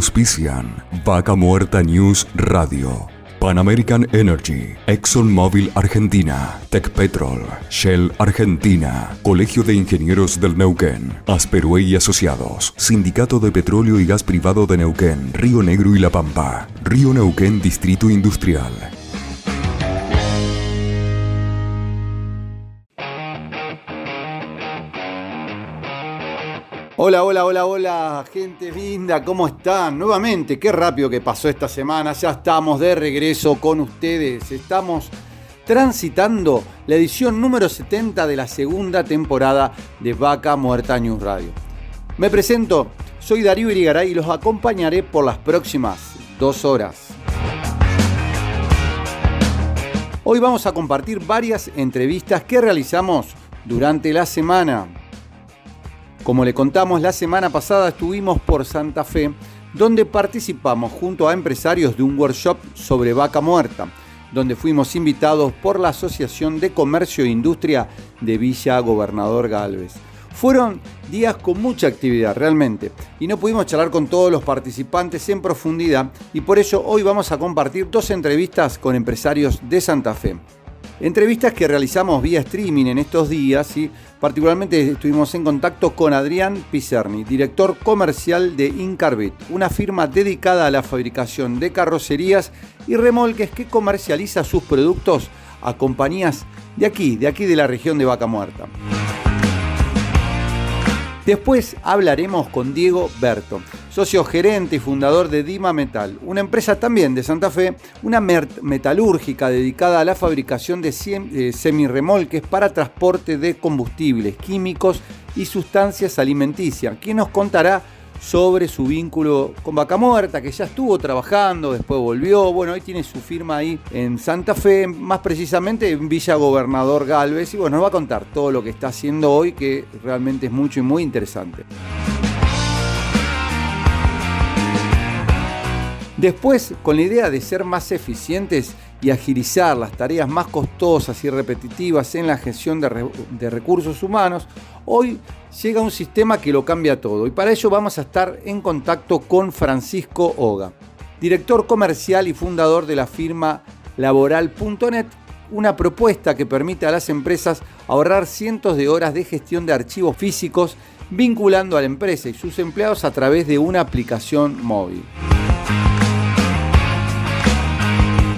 Auspician Vaca Muerta News Radio. Pan American Energy, ExxonMobil Argentina, Petrol, Shell Argentina, Colegio de Ingenieros del Neuquén, Asperue y Asociados, Sindicato de Petróleo y Gas Privado de Neuquén, Río Negro y La Pampa, Río Neuquén Distrito Industrial, Hola, hola, hola, hola, gente linda, ¿cómo están? Nuevamente, qué rápido que pasó esta semana, ya estamos de regreso con ustedes, estamos transitando la edición número 70 de la segunda temporada de Vaca Muerta News Radio. Me presento, soy Darío Irigaray y los acompañaré por las próximas dos horas. Hoy vamos a compartir varias entrevistas que realizamos durante la semana. Como le contamos, la semana pasada estuvimos por Santa Fe, donde participamos junto a empresarios de un workshop sobre vaca muerta, donde fuimos invitados por la Asociación de Comercio e Industria de Villa Gobernador Galvez. Fueron días con mucha actividad realmente y no pudimos charlar con todos los participantes en profundidad y por eso hoy vamos a compartir dos entrevistas con empresarios de Santa Fe. Entrevistas que realizamos vía streaming en estos días y particularmente estuvimos en contacto con Adrián Picerni, director comercial de Incarbit, una firma dedicada a la fabricación de carrocerías y remolques que comercializa sus productos a compañías de aquí, de aquí de la región de Vaca Muerta. Después hablaremos con Diego Berto, socio gerente y fundador de Dima Metal, una empresa también de Santa Fe, una metalúrgica dedicada a la fabricación de semirremolques para transporte de combustibles, químicos y sustancias alimenticias, quien nos contará sobre su vínculo con Vaca Muerta, que ya estuvo trabajando, después volvió. Bueno, hoy tiene su firma ahí en Santa Fe, más precisamente en Villa Gobernador Galvez. Y bueno, nos va a contar todo lo que está haciendo hoy, que realmente es mucho y muy interesante. Después, con la idea de ser más eficientes y agilizar las tareas más costosas y repetitivas en la gestión de, recursos humanos, hoy llega un sistema que lo cambia todo. Y para ello vamos a estar en contacto con Francisco Oga, director comercial y fundador de la firma laboral.net, una propuesta que permite a las empresas ahorrar cientos de horas de gestión de archivos físicos vinculando a la empresa y sus empleados a través de una aplicación móvil.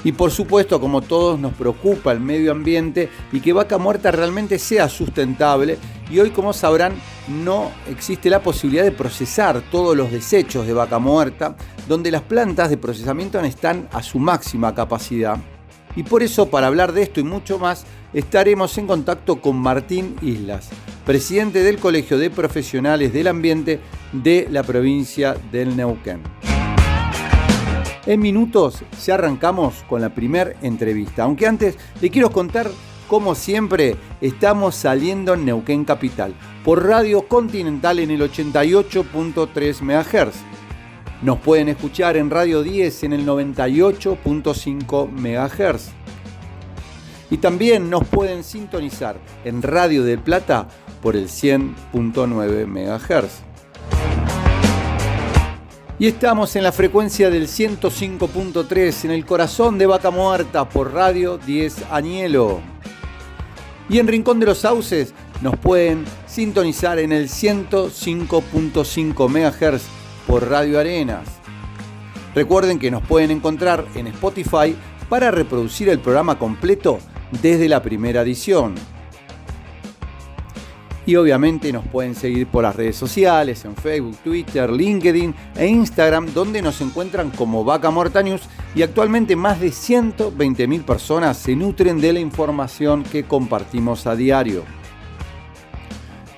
Y por supuesto, como todos, nos preocupa el medio ambiente y que Vaca Muerta realmente sea sustentable. Y hoy, como sabrán, no existe la posibilidad de procesar todos los desechos de vaca muerta, donde las plantas de procesamiento están a su máxima capacidad. Y por eso, para hablar de esto y mucho más, estaremos en contacto con Martín Islas, presidente del Colegio de Profesionales del Ambiente de la provincia del Neuquén. En minutos ya arrancamos con la primera entrevista, aunque antes le quiero contar como siempre estamos saliendo en Neuquén Capital por Radio Continental en el 88.3 MHz. Nos pueden escuchar en Radio 10 en el 98.5 MHz. Y también nos pueden sintonizar en Radio del Plata por el 100.9 MHz. Y estamos en la frecuencia del 105.3 en el corazón de Vaca Muerta por Radio 10 Añelo. Y en Rincón de los Sauces nos pueden sintonizar en el 105.5 MHz por Radio Arenas. Recuerden que nos pueden encontrar en Spotify para reproducir el programa completo desde la primera edición. Y obviamente nos pueden seguir por las redes sociales, en Facebook, Twitter, LinkedIn e Instagram, donde nos encuentran como Vaca Muerta News y actualmente más de 120.000 personas se nutren de la información que compartimos a diario.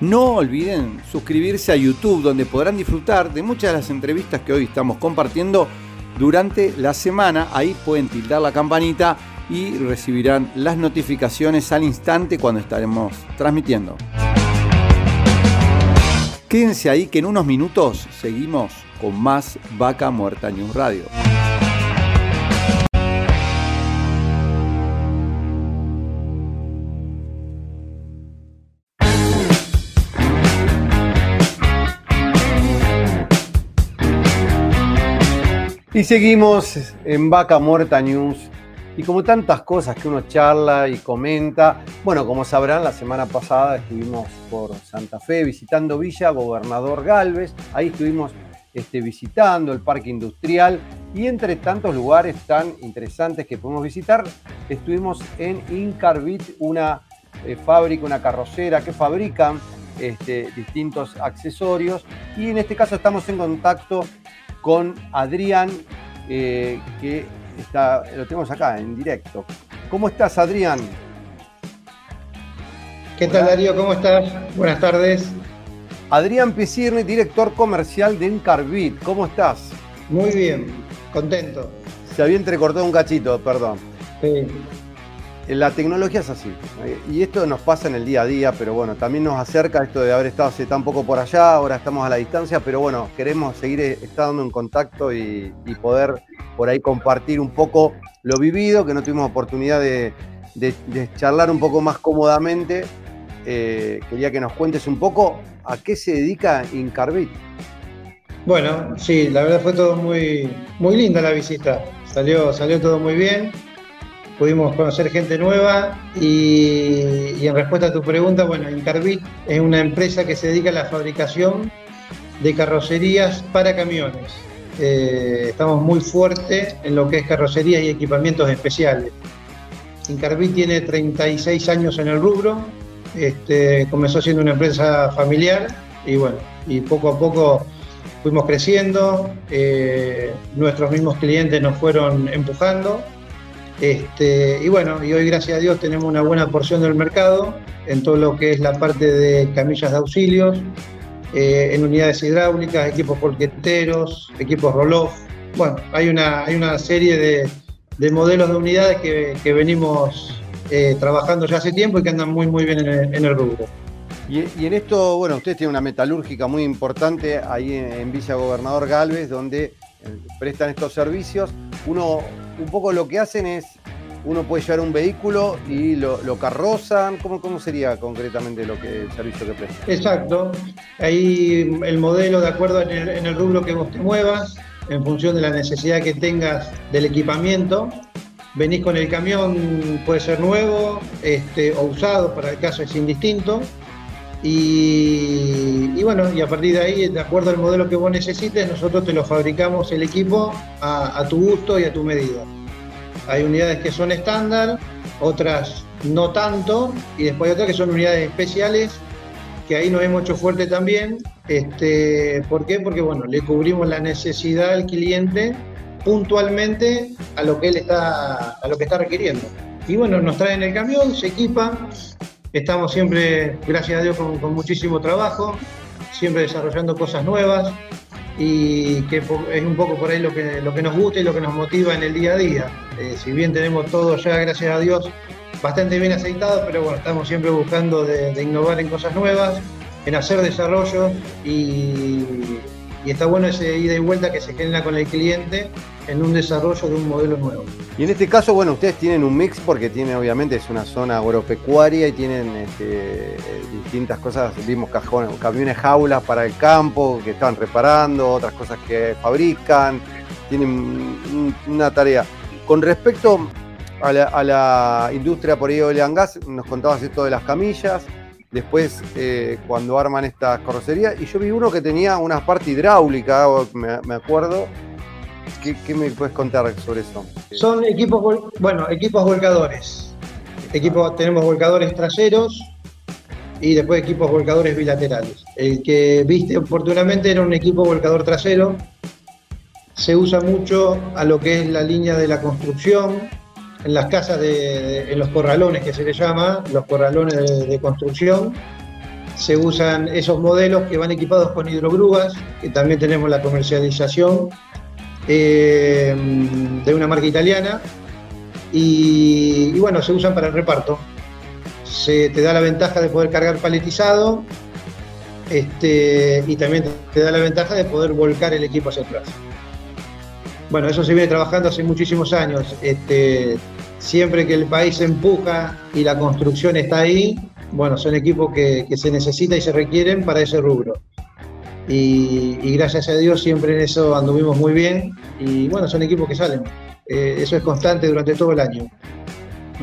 No olviden suscribirse a YouTube donde podrán disfrutar de muchas de las entrevistas que hoy estamos compartiendo durante la semana. Ahí pueden tildar la campanita y recibirán las notificaciones al instante cuando estaremos transmitiendo. Quédense ahí que en unos minutos seguimos con más Vaca Muerta News Radio. Y seguimos en Vaca Muerta News. Y como tantas cosas que uno charla y comenta, bueno, como sabrán, la semana pasada estuvimos por Santa Fe visitando Villa Gobernador Galvez. Ahí estuvimos este, visitando el parque industrial y entre tantos lugares tan interesantes que podemos visitar, estuvimos en Incarbit, una eh, fábrica, una carrocera que fabrican este, distintos accesorios. Y en este caso estamos en contacto con Adrián, eh, que está, lo tenemos acá en directo. ¿Cómo estás, Adrián? ¿Qué tal, Darío? ¿Cómo estás? Buenas tardes. Adrián Pisirni, director comercial de Encarbit. ¿Cómo estás? Muy bien, contento. Se había entrecortado un cachito, perdón. Sí. La tecnología es así. Y esto nos pasa en el día a día, pero bueno, también nos acerca esto de haber estado hace tan poco por allá, ahora estamos a la distancia, pero bueno, queremos seguir estando en contacto y, poder por ahí compartir un poco lo vivido, que no tuvimos oportunidad de, charlar un poco más cómodamente. Eh, quería que nos cuentes un poco a qué se dedica Incarbit. Bueno, sí, la verdad fue todo muy, muy linda la visita. Salió, salió todo muy bien pudimos conocer gente nueva y, en respuesta a tu pregunta, bueno, Incarbit es una empresa que se dedica a la fabricación de carrocerías para camiones. Eh, estamos muy fuertes en lo que es carrocerías y equipamientos especiales. Incarbit tiene 36 años en el rubro, este, comenzó siendo una empresa familiar y bueno, y poco a poco fuimos creciendo, eh, nuestros mismos clientes nos fueron empujando este, y bueno, y hoy gracias a Dios tenemos una buena porción del mercado en todo lo que es la parte de camillas de auxilios, eh, en unidades hidráulicas, equipos polqueteros, equipos roll-off. Bueno, hay una, hay una serie de, modelos de unidades que, venimos eh, trabajando ya hace tiempo y que andan muy, muy bien en el, rubro. Y, en esto, bueno, usted tiene una metalúrgica muy importante ahí en Villa Gobernador Galvez, donde prestan estos servicios. Uno, un poco lo que hacen es, uno puede llevar un vehículo y lo, carrozan. ¿Cómo, ¿Cómo sería concretamente lo que, el servicio que prestan? Exacto. Ahí el modelo, de acuerdo en el, rubro que vos te muevas, en función de la necesidad que tengas del equipamiento, venís con el camión, puede ser nuevo este, o usado, para el caso es indistinto y, bueno, y a partir de ahí, de acuerdo al modelo que vos necesites, nosotros te lo fabricamos el equipo a, tu gusto y a tu medida. Hay unidades que son estándar, otras no tanto, y después hay otras que son unidades especiales, que ahí nos hemos hecho fuerte también. Este, ¿Por qué? Porque bueno, le cubrimos la necesidad al cliente puntualmente a lo que él está, a lo que está requiriendo. Y bueno, nos traen el camión, se equipa, Estamos siempre, gracias a Dios, con, muchísimo trabajo, siempre desarrollando cosas nuevas y que es un poco por ahí lo que, lo que nos gusta y lo que nos motiva en el día a día. Eh, si bien tenemos todo ya, gracias a Dios, bastante bien aceitado, pero bueno, estamos siempre buscando de, innovar en cosas nuevas, en hacer desarrollo y, y está bueno ese ida y vuelta que se genera con el cliente en un desarrollo de un modelo nuevo. Y en este caso, bueno, ustedes tienen un mix porque tiene, obviamente, es una zona agropecuaria y tienen este, distintas cosas. Vimos cajones, camiones jaulas para el campo que están reparando, otras cosas que fabrican. Tienen una tarea. Con respecto a la, industria por ahí de gas, nos contabas esto de las camillas. Después, eh, cuando arman estas carrocerías, y yo vi uno que tenía una parte hidráulica, me acuerdo, ¿Qué, me puedes contar sobre eso? Son equipos, bueno, equipos volcadores. Equipos, tenemos volcadores traseros y después equipos volcadores bilaterales. El que viste oportunamente era un equipo volcador trasero. Se usa mucho a lo que es la línea de la construcción, en las casas, de, en los corralones que se le llama, los corralones de, construcción. se usan esos modelos que van equipados con hidrogrúas, que también tenemos la comercialización eh, de una marca italiana, y, bueno, se usan para el reparto. Se te da la ventaja de poder cargar paletizado este, y también te da la ventaja de poder volcar el equipo hacia atrás. Bueno, eso se viene trabajando hace muchísimos años. Este, siempre que el país empuja y la construcción está ahí, bueno, son equipos que, se necesitan y se requieren para ese rubro. Y, gracias a Dios siempre en eso anduvimos muy bien y bueno, son equipos que salen. Eh, eso es constante durante todo el año.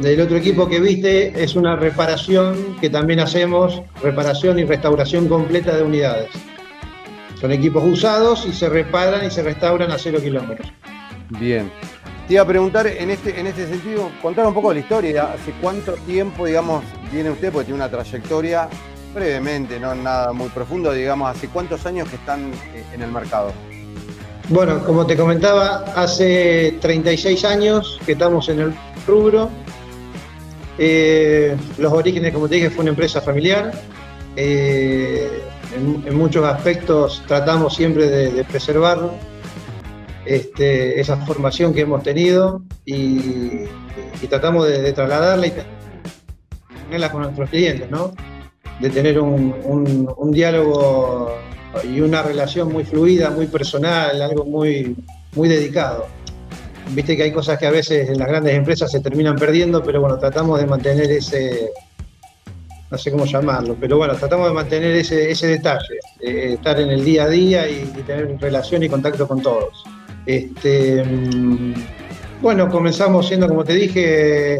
Del otro equipo que viste es una reparación que también hacemos, reparación y restauración completa de unidades. Son equipos usados y se reparan y se restauran a cero kilómetros. Bien. Te iba a preguntar en este, en este sentido, contar un poco de la historia. ¿Hace cuánto tiempo, digamos, viene usted? Porque tiene una trayectoria brevemente, no nada muy profundo, digamos, ¿hace cuántos años que están eh, en el mercado? Bueno, como te comentaba, hace 36 años que estamos en el rubro. Eh, los orígenes, como te dije, fue una empresa familiar. Eh, en, muchos aspectos tratamos siempre de, preservar este, esa formación que hemos tenido y, tratamos de, trasladarla y tenerla con nuestros clientes, ¿no? De tener un diálogo y una relación muy fluida, muy personal, algo muy, muy dedicado. Viste que hay cosas que a veces en las grandes empresas se terminan perdiendo, pero bueno, tratamos de mantener ese, no sé cómo llamarlo, pero bueno, tratamos de mantener ese, ese detalle, estar en el día a día y, tener relación y contacto con todos. Este, mm, bueno, comenzamos siendo, como te dije,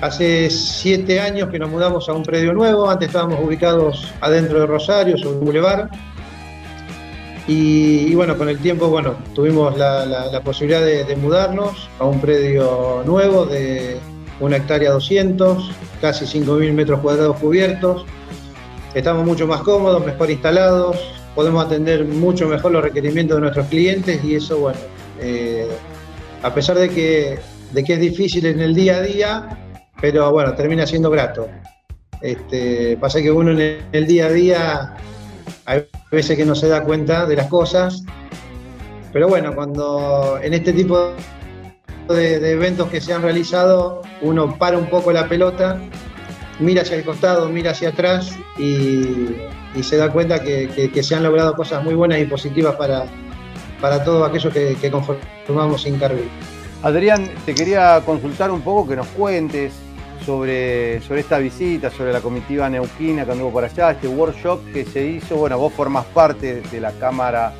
hace siete años que nos mudamos a un predio nuevo, antes estábamos ubicados adentro de Rosario, sobre el Boulevard, y, bueno, con el tiempo, bueno, tuvimos la, posibilidad de, mudarnos a un predio nuevo de una hectárea 200, casi 5.000 metros cuadrados cubiertos. Estamos mucho más cómodos, mejor instalados, podemos atender mucho mejor los requerimientos de nuestros clientes y eso, bueno, eh, a pesar de que, de que es difícil en el día a día, pero bueno, termina siendo grato. Este, pasa que uno en el día a día hay veces que no se da cuenta de las cosas, pero bueno, cuando en este tipo de, eventos que se han realizado, uno para un poco la pelota, mira hacia el costado, mira hacia atrás y, se da cuenta que, se han logrado cosas muy buenas y positivas para, para todos aquellos que, que conformamos Incarvil. Adrián, te quería consultar un poco que nos cuentes sobre, sobre esta visita, sobre la comitiva neuquina que anduvo por allá, este workshop que se hizo. Bueno, vos formás parte de la Cámara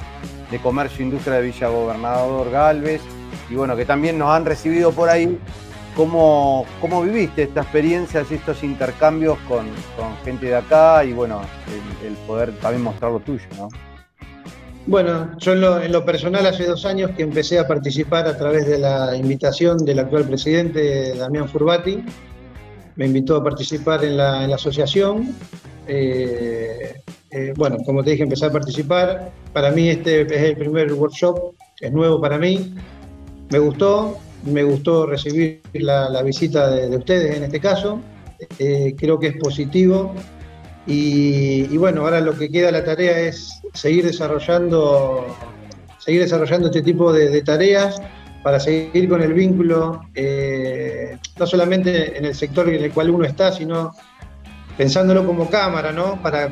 de Comercio e Industria de Villa Gobernador Galvez y bueno, que también nos han recibido por ahí. ¿Cómo, cómo viviste esta experiencia y estos intercambios con, gente de acá y bueno, el, poder también mostrar lo tuyo, ¿no? Bueno, yo en lo, en lo, personal hace dos años que empecé a participar a través de la invitación del actual presidente Damián Furbati, me invitó a participar en la, asociación. Eh, eh, bueno, como te dije, empecé a participar. Para mí este es el primer workshop, es nuevo para mí. Me gustó, me gustó recibir la, visita de, ustedes en este caso. Eh, creo que es positivo. Y, bueno, ahora lo que queda la tarea es seguir desarrollando, seguir desarrollando este tipo de tareas para seguir con el vínculo, eh, no solamente en el sector en el cual uno está, sino pensándolo como cámara, ¿no? Para,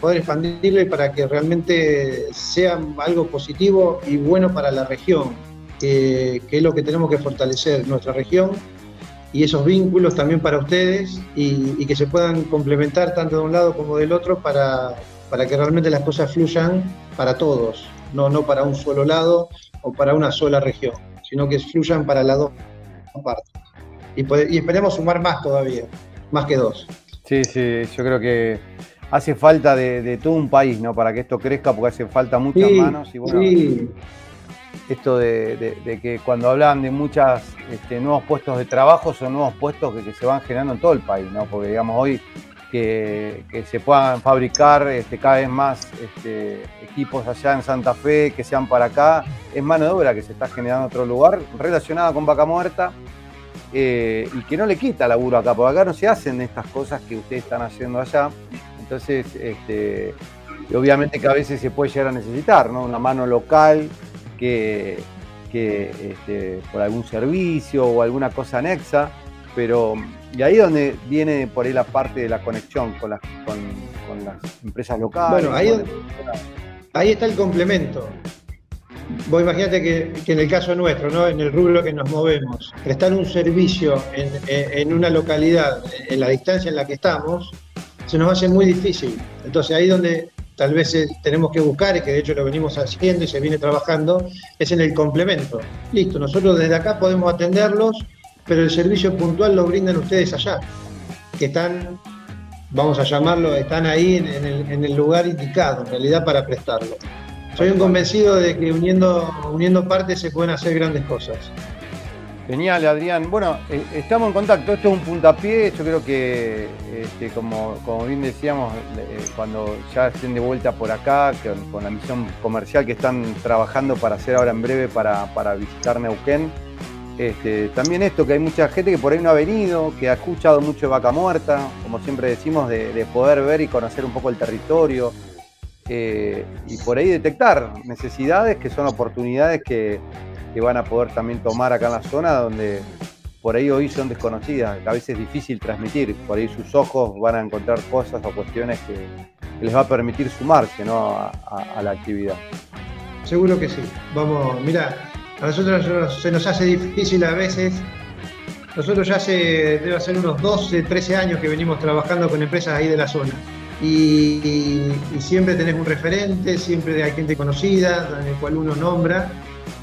poder expandirlo y para que realmente sea algo positivo y bueno para la región, que, es lo que tenemos que fortalecer, nuestra región y esos vínculos también para ustedes y, que se puedan complementar tanto de un lado como del otro para, para que realmente las cosas fluyan para todos, no, no para un solo lado o para una sola región sino que fluyan para las dos partes. Y, esperemos sumar más todavía, más que dos. Sí, sí, yo creo que hace falta de, todo un país, ¿no? Para que esto crezca, porque hace falta muchas manos. Y bueno, esto de, que cuando hablan de muchos este, nuevos puestos de trabajo, son nuevos puestos que, que, se van generando en todo el país, ¿no? Porque digamos, hoy que, se puedan fabricar este, cada vez más este, equipos allá en Santa Fe, que sean para acá. Es mano de obra que se está generando en otro lugar relacionada con vaca muerta eh, y que no le quita laburo acá, porque acá no se hacen estas cosas que ustedes están haciendo allá. Entonces, este, obviamente que a veces se puede llegar a necesitar, ¿no? Una mano local que, por algún servicio o alguna cosa anexa, pero y ahí donde viene por ahí la parte de la conexión con las, con, las empresas locales. Bueno, ahí, ahí está el complemento. Vos imagínate que, en el caso nuestro, ¿no? en el rubro que nos movemos, prestar un servicio en, una localidad, en la distancia en la que estamos, se nos hace muy difícil. Entonces ahí donde tal vez eh, tenemos que buscar, y que de hecho lo venimos haciendo y se viene trabajando, es en el complemento. Listo, nosotros desde acá podemos atenderlos, pero el servicio puntual lo brindan ustedes allá, que están, vamos a llamarlo, están ahí en el lugar indicado, en realidad, para prestarlo. Soy un convencido de que uniendo, uniendo partes se pueden hacer grandes cosas. Genial, Adrián. Bueno, eh, estamos en contacto. Esto es un puntapié. Yo creo que, este, como, bien decíamos, eh, cuando ya estén de vuelta por acá, con, la misión comercial que están trabajando para hacer ahora en breve para, visitar Neuquén, este, también esto, que hay mucha gente que por ahí no ha venido, que ha escuchado mucho de Vaca Muerta, como siempre decimos, de poder ver y conocer un poco el territorio, eh, y por ahí detectar necesidades que son oportunidades que, van a poder también tomar acá en la zona donde por ahí hoy son desconocidas, a veces es difícil transmitir, por ahí sus ojos van a encontrar cosas o cuestiones que, les va a permitir sumarse a, la actividad. Seguro que sí. Vamos, mira, a nosotros se nos hace difícil a veces. Nosotros ya hace, debe ser unos 12, 13 años que venimos trabajando con empresas ahí de la zona y, siempre tenés un referente, siempre hay gente conocida, en el cual uno nombra,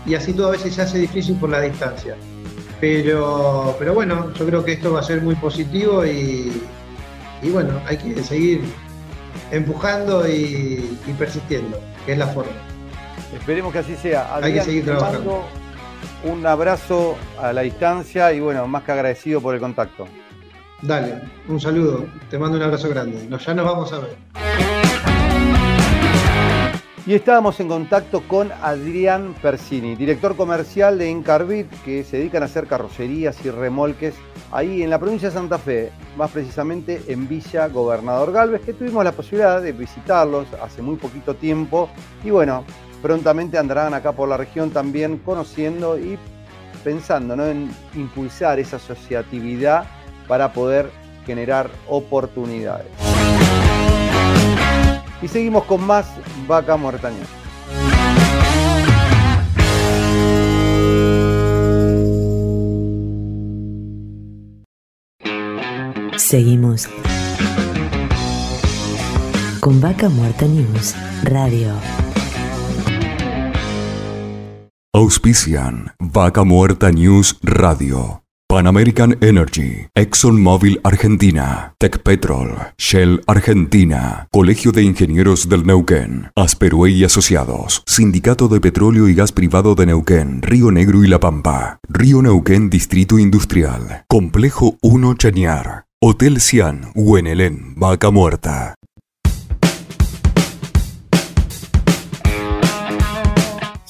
y así todo a veces se hace difícil por la distancia. Pero, pero bueno, yo creo que esto va a ser muy positivo y, bueno, hay que seguir empujando y, persistiendo, que es la forma. Esperemos que así sea. hay que seguir trabajando. Un abrazo a la distancia y bueno, más que agradecido por el contacto. Dale, un saludo, te mando un abrazo grande. ya nos vamos a ver. Y estábamos en contacto con Adrián Persini, director comercial de Incarbit, que se dedican a hacer carrocerías y remolques ahí en la provincia de Santa Fe, más precisamente en Villa Gobernador Galvez, que tuvimos la posibilidad de visitarlos hace muy poquito tiempo. Y bueno, prontamente andarán acá por la región también conociendo y pensando en impulsar esa asociatividad para poder generar oportunidades. Y seguimos con más Vaca Muertaña. Seguimos con Vaca Muerta News Radio. Auspician Vaca Muerta News Radio. Pan American Energy, ExxonMobil Argentina, Petrol, Shell Argentina, Colegio de Ingenieros del Neuquén, Asperue y Asociados, Sindicato de Petróleo y Gas Privado de Neuquén, Río Negro y La Pampa, Río Neuquén Distrito Industrial, Complejo 1 Chañar, Hotel Cian, Huenelén, Vaca Muerta.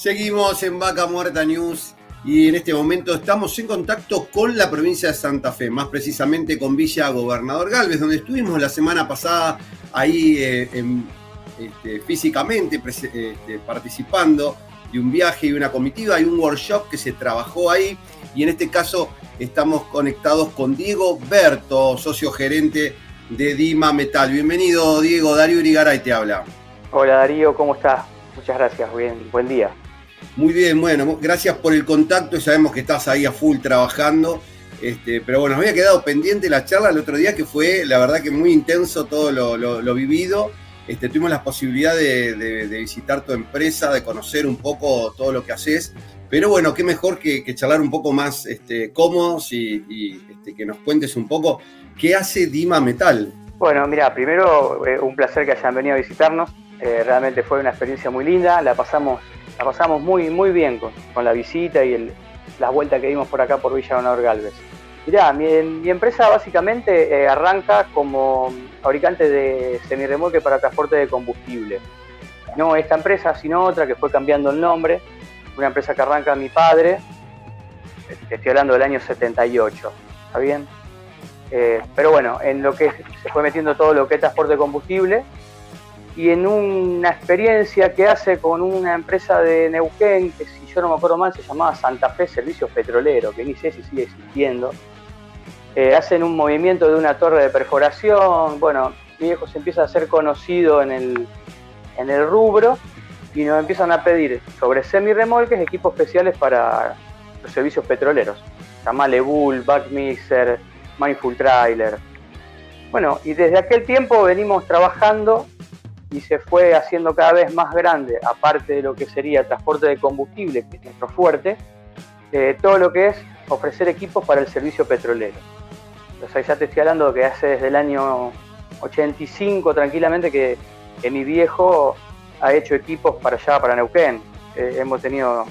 Seguimos en Vaca Muerta News y en este momento estamos en contacto con la provincia de Santa Fe, más precisamente con Villa Gobernador Galvez, donde estuvimos la semana pasada ahí eh, este, físicamente este, participando de un viaje y una comitiva y un workshop que se trabajó ahí. Y en este caso estamos conectados con Diego Berto, socio gerente de Dima Metal. Bienvenido, Diego. Darío Irigaray te habla. Hola, Darío, ¿cómo estás? Muchas gracias. Bien, buen día. Muy bien, bueno, gracias por el contacto. Sabemos que estás ahí a full trabajando. Este, pero bueno, había quedado pendiente la charla el otro día que fue, la verdad que muy intenso todo lo, vivido. Este, tuvimos la posibilidad de, visitar tu empresa, de conocer un poco todo lo que haces. Pero bueno, qué mejor que, charlar un poco más este, cómodos y, este, que nos cuentes un poco qué hace Dima Metal. Bueno, mira, primero eh, un placer que hayan venido a visitarnos. Eh, realmente fue una experiencia muy linda. La pasamos la pasamos muy, muy bien con, la visita y las vueltas que dimos por acá por Villa Honor Galvez. Mirá, mi, empresa básicamente eh, arranca como fabricante de semirremolque para transporte de combustible. No esta empresa, sino otra que fue cambiando el nombre. Una empresa que arranca mi padre. Estoy hablando del año 78. ¿Está bien? Eh, pero bueno, en lo que se fue metiendo todo lo que es transporte de combustible y en una experiencia que hace con una empresa de Neuquén, que si yo no me acuerdo mal se llamaba Santa Fe Servicios Petroleros, que ni sé si sigue existiendo, eh, hacen un movimiento de una torre de perforación, bueno, mi viejo se empieza a ser conocido en el, en el rubro y nos empiezan a pedir sobre semi-remolques equipos especiales para los servicios petroleros. Llamale Bull, Backmixer, Mindful Trailer. Bueno, y desde aquel tiempo venimos trabajando y se fue haciendo cada vez más grande, aparte de lo que sería transporte de combustible, que es nuestro fuerte, eh, todo lo que es ofrecer equipos para el servicio petrolero. Entonces ya te estoy hablando que hace desde el año 85 tranquilamente que, mi viejo ha hecho equipos para allá, para Neuquén. Eh, hemos tenido,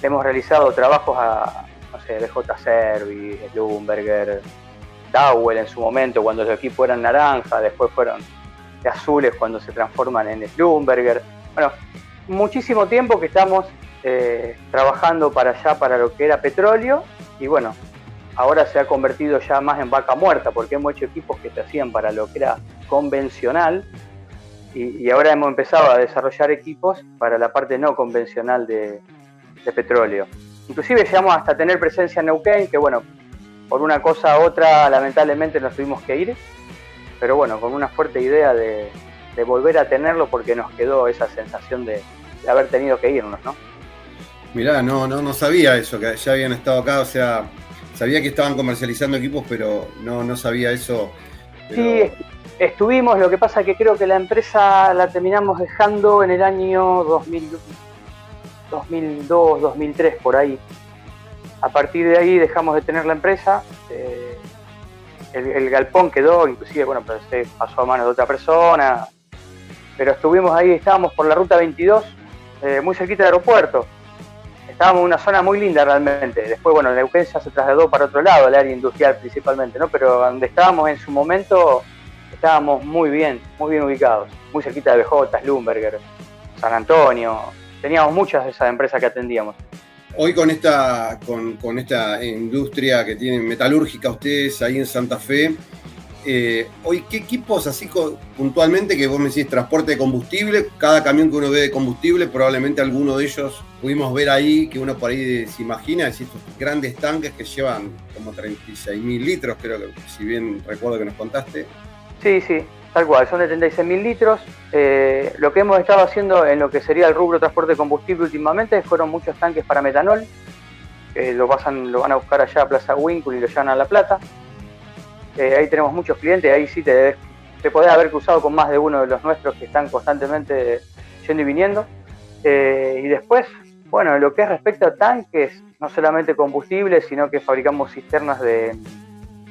hemos realizado trabajos a, no sé, BJ Service, Bloomberger, Dowell en su momento, cuando los equipos eran naranja, después fueron de azules cuando se transforman en Bloomberger. Bueno, muchísimo tiempo que estamos eh, trabajando para allá, para lo que era petróleo, y bueno, ahora se ha convertido ya más en vaca muerta, porque hemos hecho equipos que se hacían para lo que era convencional, y, ahora hemos empezado a desarrollar equipos para la parte no convencional de, de petróleo. Inclusive llegamos hasta tener presencia en Neuquén, que bueno, por una cosa u otra lamentablemente nos tuvimos que ir, pero bueno, con una fuerte idea de, volver a tenerlo porque nos quedó esa sensación de, haber tenido que irnos, ¿no? Mirá, no, no, no sabía eso, que ya habían estado acá, o sea, sabía que estaban comercializando equipos, pero no, no sabía eso. Sí, estuvimos, lo que pasa es que creo que la empresa la terminamos dejando en el año 2002, 2003, por ahí. A partir de ahí dejamos de tener la empresa. Eh, el, galpón quedó, inclusive, bueno, pero se pasó a manos de otra persona. Pero estuvimos ahí, estábamos por la ruta 22, eh, muy cerquita del aeropuerto. Estábamos en una zona muy linda realmente. Después, bueno, la urgencia se trasladó para otro lado, el área industrial principalmente, ¿no? Pero donde estábamos en su momento, estábamos muy bien, muy bien ubicados. Muy cerquita de BJ, Lumberger, San Antonio. Teníamos muchas de esas empresas que atendíamos. Hoy con esta, con, esta industria que tienen metalúrgica ustedes ahí en Santa Fe, eh, hoy qué equipos así puntualmente que vos me decís transporte de combustible, cada camión que uno ve de combustible, probablemente alguno de ellos pudimos ver ahí, que uno por ahí se imagina, es estos grandes tanques que llevan como 36 mil litros, creo que si bien recuerdo que nos contaste. Sí, sí, Tal cual, son de 36.000 litros. Eh, lo que hemos estado haciendo en lo que sería el rubro transporte de combustible últimamente fueron muchos tanques para metanol. lo, pasan, lo van a buscar allá a Plaza Winkle y lo llevan a La Plata. Eh, ahí tenemos muchos clientes, ahí sí te, te podés haber cruzado con más de uno de los nuestros que están constantemente yendo y viniendo. Eh, y después, bueno, lo que es respecto a tanques, no solamente combustible, sino que fabricamos cisternas de,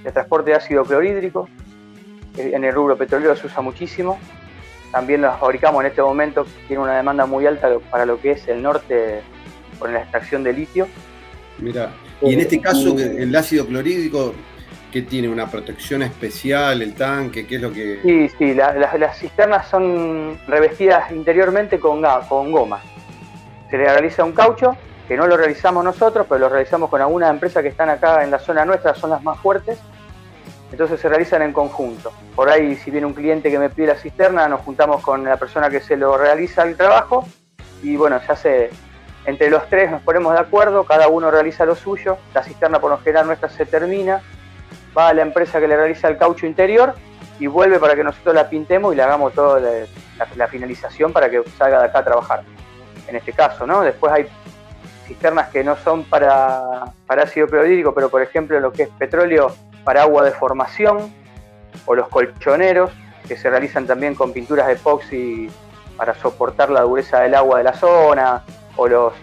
de transporte de ácido clorhídrico, en el rubro petrolero se usa muchísimo. También los fabricamos en este momento, tiene una demanda muy alta para lo que es el norte con la extracción de litio. Mira, y en este caso el ácido clorhídrico, ¿qué tiene? ¿Una protección especial, el tanque? ¿Qué es lo que...? Sí, sí, las cisternas son revestidas interiormente con, con goma. Se le realiza un caucho, que no lo realizamos nosotros, pero lo realizamos con algunas empresas que están acá en la zona nuestra, son las más fuertes, entonces se realizan en conjunto. Por ahí, si viene un cliente que me pide la cisterna, nos juntamos con la persona que se lo realiza el trabajo y bueno, ya se, entre los tres nos ponemos de acuerdo, cada uno realiza lo suyo, la cisterna por lo general nuestra se termina, va a la empresa que le realiza el caucho interior y vuelve para que nosotros la pintemos y le hagamos toda la, finalización para que salga de acá a trabajar. En este caso, ¿no? Después hay cisternas que no son para, para ácido clorhídrico, pero por ejemplo lo que es petróleo para agua de formación o los colchoneros que se realizan también con pinturas de epoxi para soportar la dureza del agua de la zona o los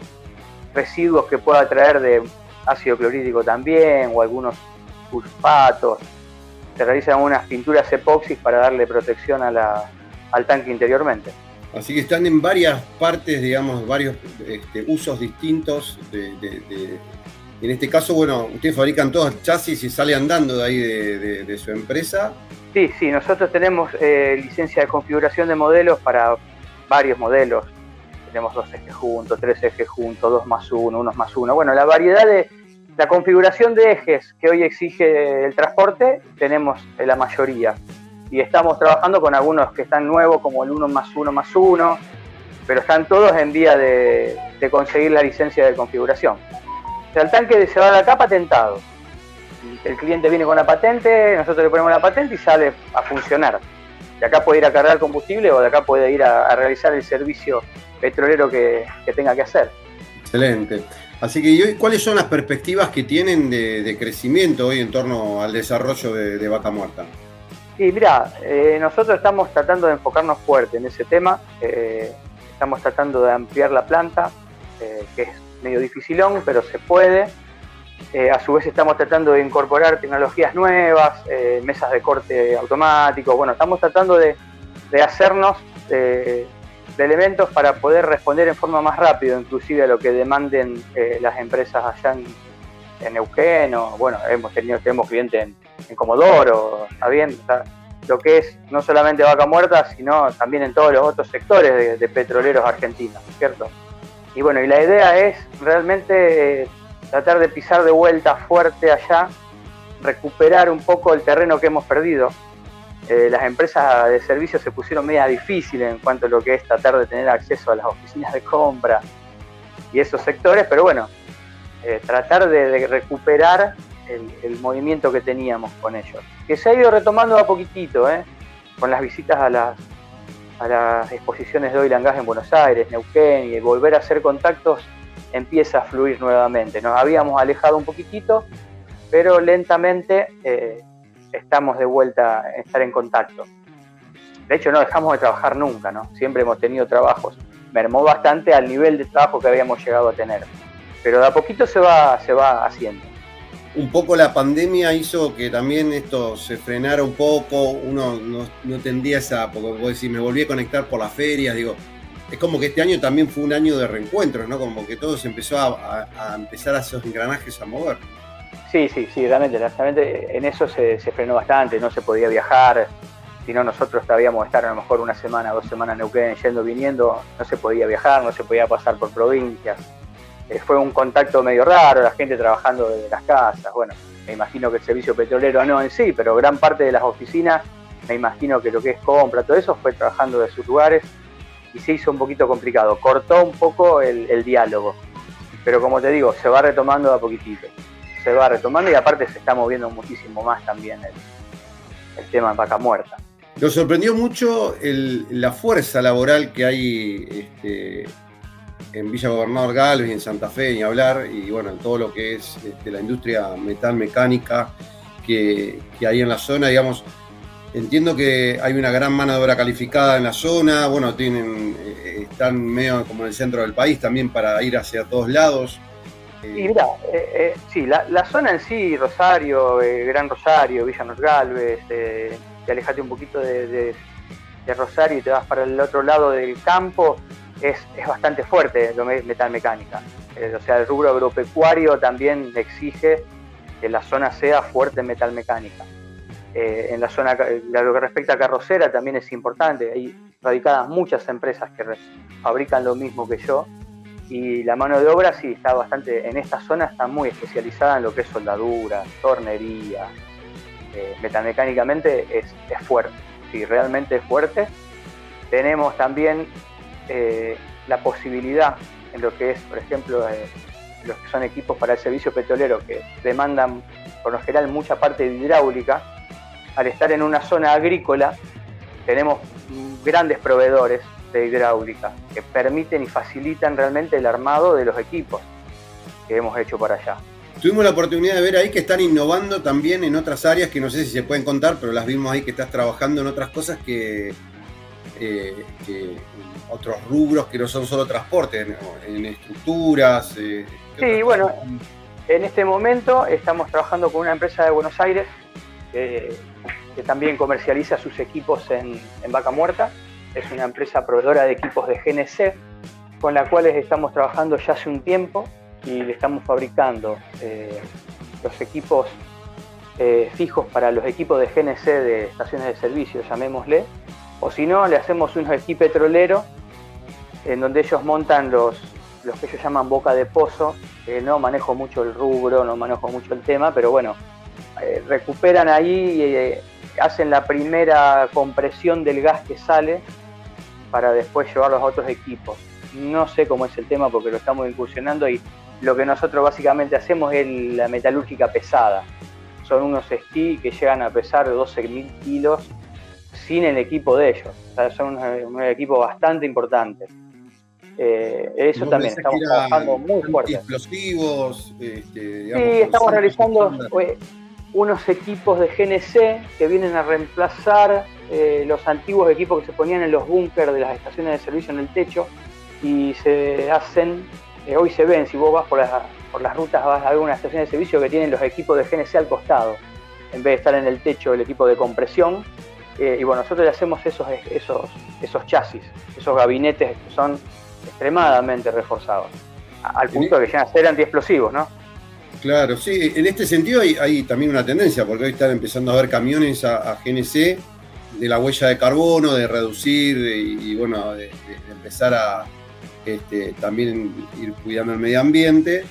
residuos que pueda traer de ácido clorhídrico también o algunos sulfatos. Se realizan unas pinturas epoxis para darle protección al tanque interiormente. Así que están en varias partes, digamos, varios este, usos distintos de, en este caso, bueno, ustedes fabrican todos chasis y sale andando de ahí de, su empresa. Sí, sí, nosotros tenemos eh, licencia de configuración de modelos para varios modelos. Tenemos dos ejes juntos, tres ejes juntos, dos más uno, uno más uno. Bueno, la variedad de, la configuración de ejes que hoy exige el transporte, tenemos la mayoría. Y estamos trabajando con algunos que están nuevos, como el 1 más 1 más 1, pero están todos en vía de, conseguir la licencia de configuración. Sea, el tanque se va de acá patentado. El cliente viene con la patente, nosotros le ponemos la patente y sale a funcionar. De acá puede ir a cargar combustible o de acá puede ir a, realizar el servicio petrolero que, tenga que hacer. Excelente. Así que, ¿cuáles son las perspectivas que tienen de, crecimiento hoy en torno al desarrollo de, Vaca Muerta? Sí, mira, eh, nosotros estamos tratando de enfocarnos fuerte en ese tema. Eh, estamos tratando de ampliar la planta, eh, que es medio dificilón, pero se puede. Eh, a su vez estamos tratando de incorporar tecnologías nuevas, eh, mesas de corte automático. Bueno, estamos tratando de, hacernos de, elementos para poder responder en forma más rápida, inclusive a lo que demanden las empresas allá en, en, bueno, hemos tenido, tenemos clientes en, Comodoro, está bien lo que es no solamente vaca muerta, sino también en todos los otros sectores de, petroleros argentinos, ¿cierto? Y bueno, y la idea es realmente eh, tratar de pisar de vuelta fuerte allá, recuperar un poco el terreno que hemos perdido. Eh, las empresas de servicios se pusieron media difíciles en cuanto a lo que es tratar de tener acceso a las oficinas de compra y esos sectores, pero bueno, eh, tratar de recuperar el, movimiento que teníamos con ellos. Que se ha ido retomando a poquitito, ¿eh? con las visitas a las, a las exposiciones de Oil and en Buenos Aires, Neuquén, y volver a hacer contactos empieza a fluir nuevamente. Nos habíamos alejado un poquitito, pero lentamente eh, estamos de vuelta a estar en contacto. De hecho, no dejamos de trabajar nunca, ¿no? Siempre hemos tenido trabajos. Mermó bastante al nivel de trabajo que habíamos llegado a tener. Pero de a poquito se va, se va haciendo un poco la pandemia hizo que también esto se frenara un poco, uno no, tendría esa, porque me volví a conectar por las ferias, digo, es como que este año también fue un año de reencuentro, ¿no? Como que todo se empezó a, empezar a esos engranajes a mover. Sí, sí, sí, realmente, realmente en eso se, frenó bastante, no se podía viajar, si no nosotros sabíamos estar a lo mejor una semana, dos semanas en Neuquén, yendo, viniendo, no se podía viajar, no se podía pasar por provincias fue un contacto medio raro, la gente trabajando desde las casas. Bueno, me imagino que el servicio petrolero no en sí, pero gran parte de las oficinas, me imagino que lo que es compra, todo eso fue trabajando de sus lugares y se hizo un poquito complicado. Cortó un poco el, diálogo. Pero como te digo, se va retomando a poquitito. Se va retomando y aparte se está moviendo muchísimo más también el, tema en vaca muerta. Nos sorprendió mucho la fuerza laboral que hay este, en Villa Gobernador Galvez y en Santa Fe, ni hablar, y bueno, en todo lo que es este, la industria metal mecánica que, hay en la zona, digamos, entiendo que hay una gran mano de obra calificada en la zona, bueno, tienen, eh, están medio como en el centro del país también para ir hacia todos lados. Y mira, eh, eh, sí, la, zona en sí, Rosario, Gran Rosario, Villa Galvez, te alejate un poquito de, de Rosario y te vas para el otro lado del campo, es, bastante fuerte lo metal mecánica. Eh, o sea, el rubro agropecuario también exige que la zona sea fuerte en metal mecánica. Eh, en la zona, lo que respecta a carrocera también es importante. Hay radicadas muchas empresas que fabrican lo mismo que yo y la mano de obra sí está bastante, en esta zona está muy especializada en lo que es soldadura, tornería. Eh, metalmecánicamente es, es fuerte, sí, realmente es fuerte. Tenemos también eh, la posibilidad en lo que es, por ejemplo, eh, los que son equipos para el servicio petrolero que demandan por lo general mucha parte de hidráulica, al estar en una zona agrícola tenemos grandes proveedores de hidráulica que permiten y facilitan realmente el armado de los equipos que hemos hecho por allá. Tuvimos la oportunidad de ver ahí que están innovando también en otras áreas que no sé si se pueden contar, pero las vimos ahí que estás trabajando en otras cosas que, eh, que otros rubros que no son solo transporte, en estructuras. Eh, sí, bueno, en este momento estamos trabajando con una empresa de Buenos Aires que también comercializa sus equipos en, vaca muerta. Es una empresa proveedora de equipos de GNC, con la cual estamos trabajando ya hace un tiempo y le estamos fabricando eh, los equipos eh, fijos para los equipos de GNC de estaciones de servicio, llamémosle, o si no, le hacemos unos esquí petroleros en donde ellos montan los, los que ellos llaman boca de pozo, no manejo mucho el rubro, no manejo mucho el tema, pero bueno, eh, recuperan ahí eh, hacen la primera compresión del gas que sale para después llevarlos a otros equipos. No sé cómo es el tema porque lo estamos incursionando y lo que nosotros básicamente hacemos es la metalúrgica pesada. Son unos esquí que llegan a pesar 12.000 kilos sin el equipo de ellos. son un, equipo bastante importante. Eh, eso también, estamos trabajando muy fuerte. Explosivos, este, sí, estamos realizando unos equipos de GNC que vienen a reemplazar eh, los antiguos equipos que se ponían en los búnkers de las estaciones de servicio en el techo y se hacen, eh, hoy se ven, si vos vas por las, por las rutas, vas a ver una estación de servicio que tienen los equipos de GNC al costado, en vez de estar en el techo el equipo de compresión. Eh, y bueno, nosotros le hacemos esos, esos, esos chasis, esos gabinetes que son extremadamente reforzados, al punto de que llegan a ser antiexplosivos, ¿no? Claro, sí, en este sentido hay, también una tendencia, porque hoy están empezando a ver camiones a, GNC de la huella de carbono, de reducir y, bueno, de, empezar a este, también ir cuidando el medio ambiente.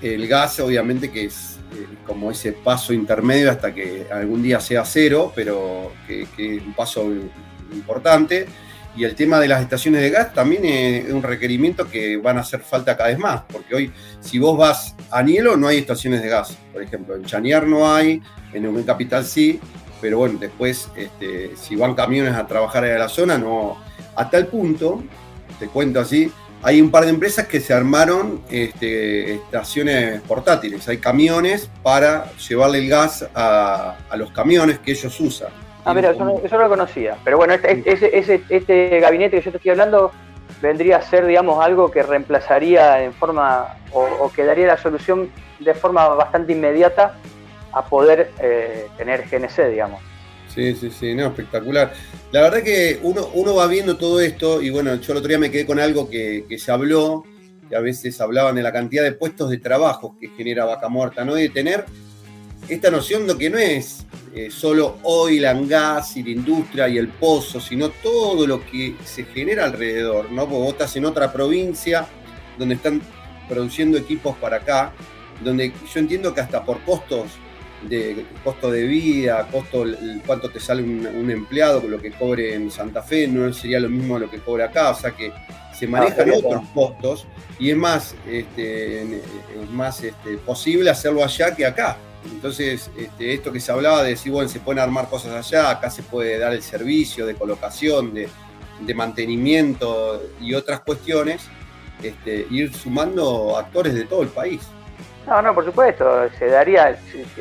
El gas, obviamente, que es eh, como ese paso intermedio hasta que algún día sea cero, pero que es un paso importante. Y el tema de las estaciones de gas también es un requerimiento que van a hacer falta cada vez más, porque hoy si vos vas a Nielo no hay estaciones de gas, por ejemplo, en Chaniar no hay, en Neuquén Capital sí, pero bueno, después este, si van camiones a trabajar a la zona, no. A tal punto, te cuento así, hay un par de empresas que se armaron este, estaciones portátiles, hay camiones para llevarle el gas a los camiones que ellos usan. Ah, mira, eso no, lo conocía. Pero bueno, este, este, este, gabinete que yo te estoy hablando vendría a ser, digamos, algo que reemplazaría en forma, o, que daría la solución de forma bastante inmediata a poder eh, tener GNC, digamos. Sí, sí, sí, no, espectacular. La verdad que uno, uno va viendo todo esto, y bueno, yo el otro día me quedé con algo que, que se habló, que a veces hablaban de la cantidad de puestos de trabajo que genera Vaca Muerta, ¿no? Y de tener esta noción de que no es eh, solo oil and gas y la industria y el pozo, sino todo lo que se genera alrededor, ¿no? Porque vos estás en otra provincia donde están produciendo equipos para acá, donde yo entiendo que hasta por costos de costo de vida, costo cuánto te sale un, empleado con lo que cobre en Santa Fe, no sería lo mismo lo que cobra acá, o sea que se ah, manejan otros costos y es más, este, es más este, posible hacerlo allá que acá. Entonces, este, esto que se hablaba de decir, bueno, se pueden armar cosas allá, acá se puede dar el servicio de colocación, de, mantenimiento y otras cuestiones, este, ir sumando actores de todo el país. No, no, por supuesto, se daría,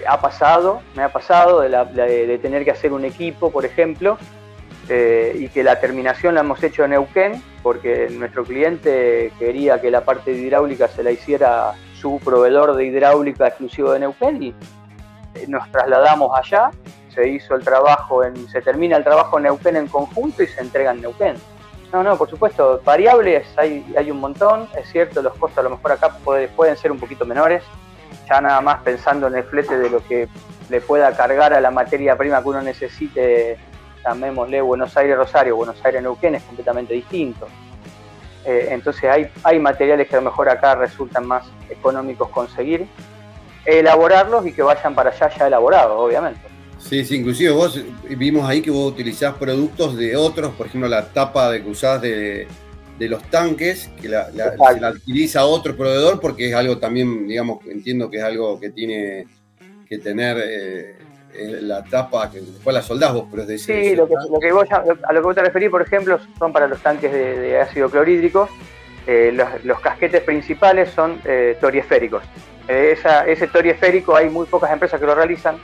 ha pasado, me ha pasado de, tener que hacer un equipo, por ejemplo, eh, y que la terminación la hemos hecho en Neuquén, porque nuestro cliente quería que la parte hidráulica se la hiciera su proveedor de hidráulica exclusivo de Neuquén y eh, nos trasladamos allá, se hizo el trabajo, en, se termina el trabajo en Neuquén en conjunto y se entrega en Neuquén. No, no, por supuesto, variables hay, hay un montón, es cierto, los costos a lo mejor acá pueden ser un poquito menores, ya nada más pensando en el flete de lo que le pueda cargar a la materia prima que uno necesite, llamémosle Buenos Aires Rosario, Buenos Aires Neuquén, es completamente distinto. Eh, entonces hay, hay materiales que a lo mejor acá resultan más económicos conseguir, elaborarlos y que vayan para allá ya elaborados, obviamente. Sí, sí, inclusive vos vimos ahí que vos utilizás productos de otros, por ejemplo la tapa de que usás de, los tanques, que la, la, se la otro proveedor porque es algo también, digamos, entiendo que es algo que tiene que tener eh, la tapa, que después la soldás vos, pero es de Sí, lo que, a lo que vos te referís, por ejemplo, son para los tanques de, ácido clorhídrico. Eh, los, casquetes principales son eh, toriesféricos. Eh, ese toriesférico hay muy pocas empresas que lo realizan.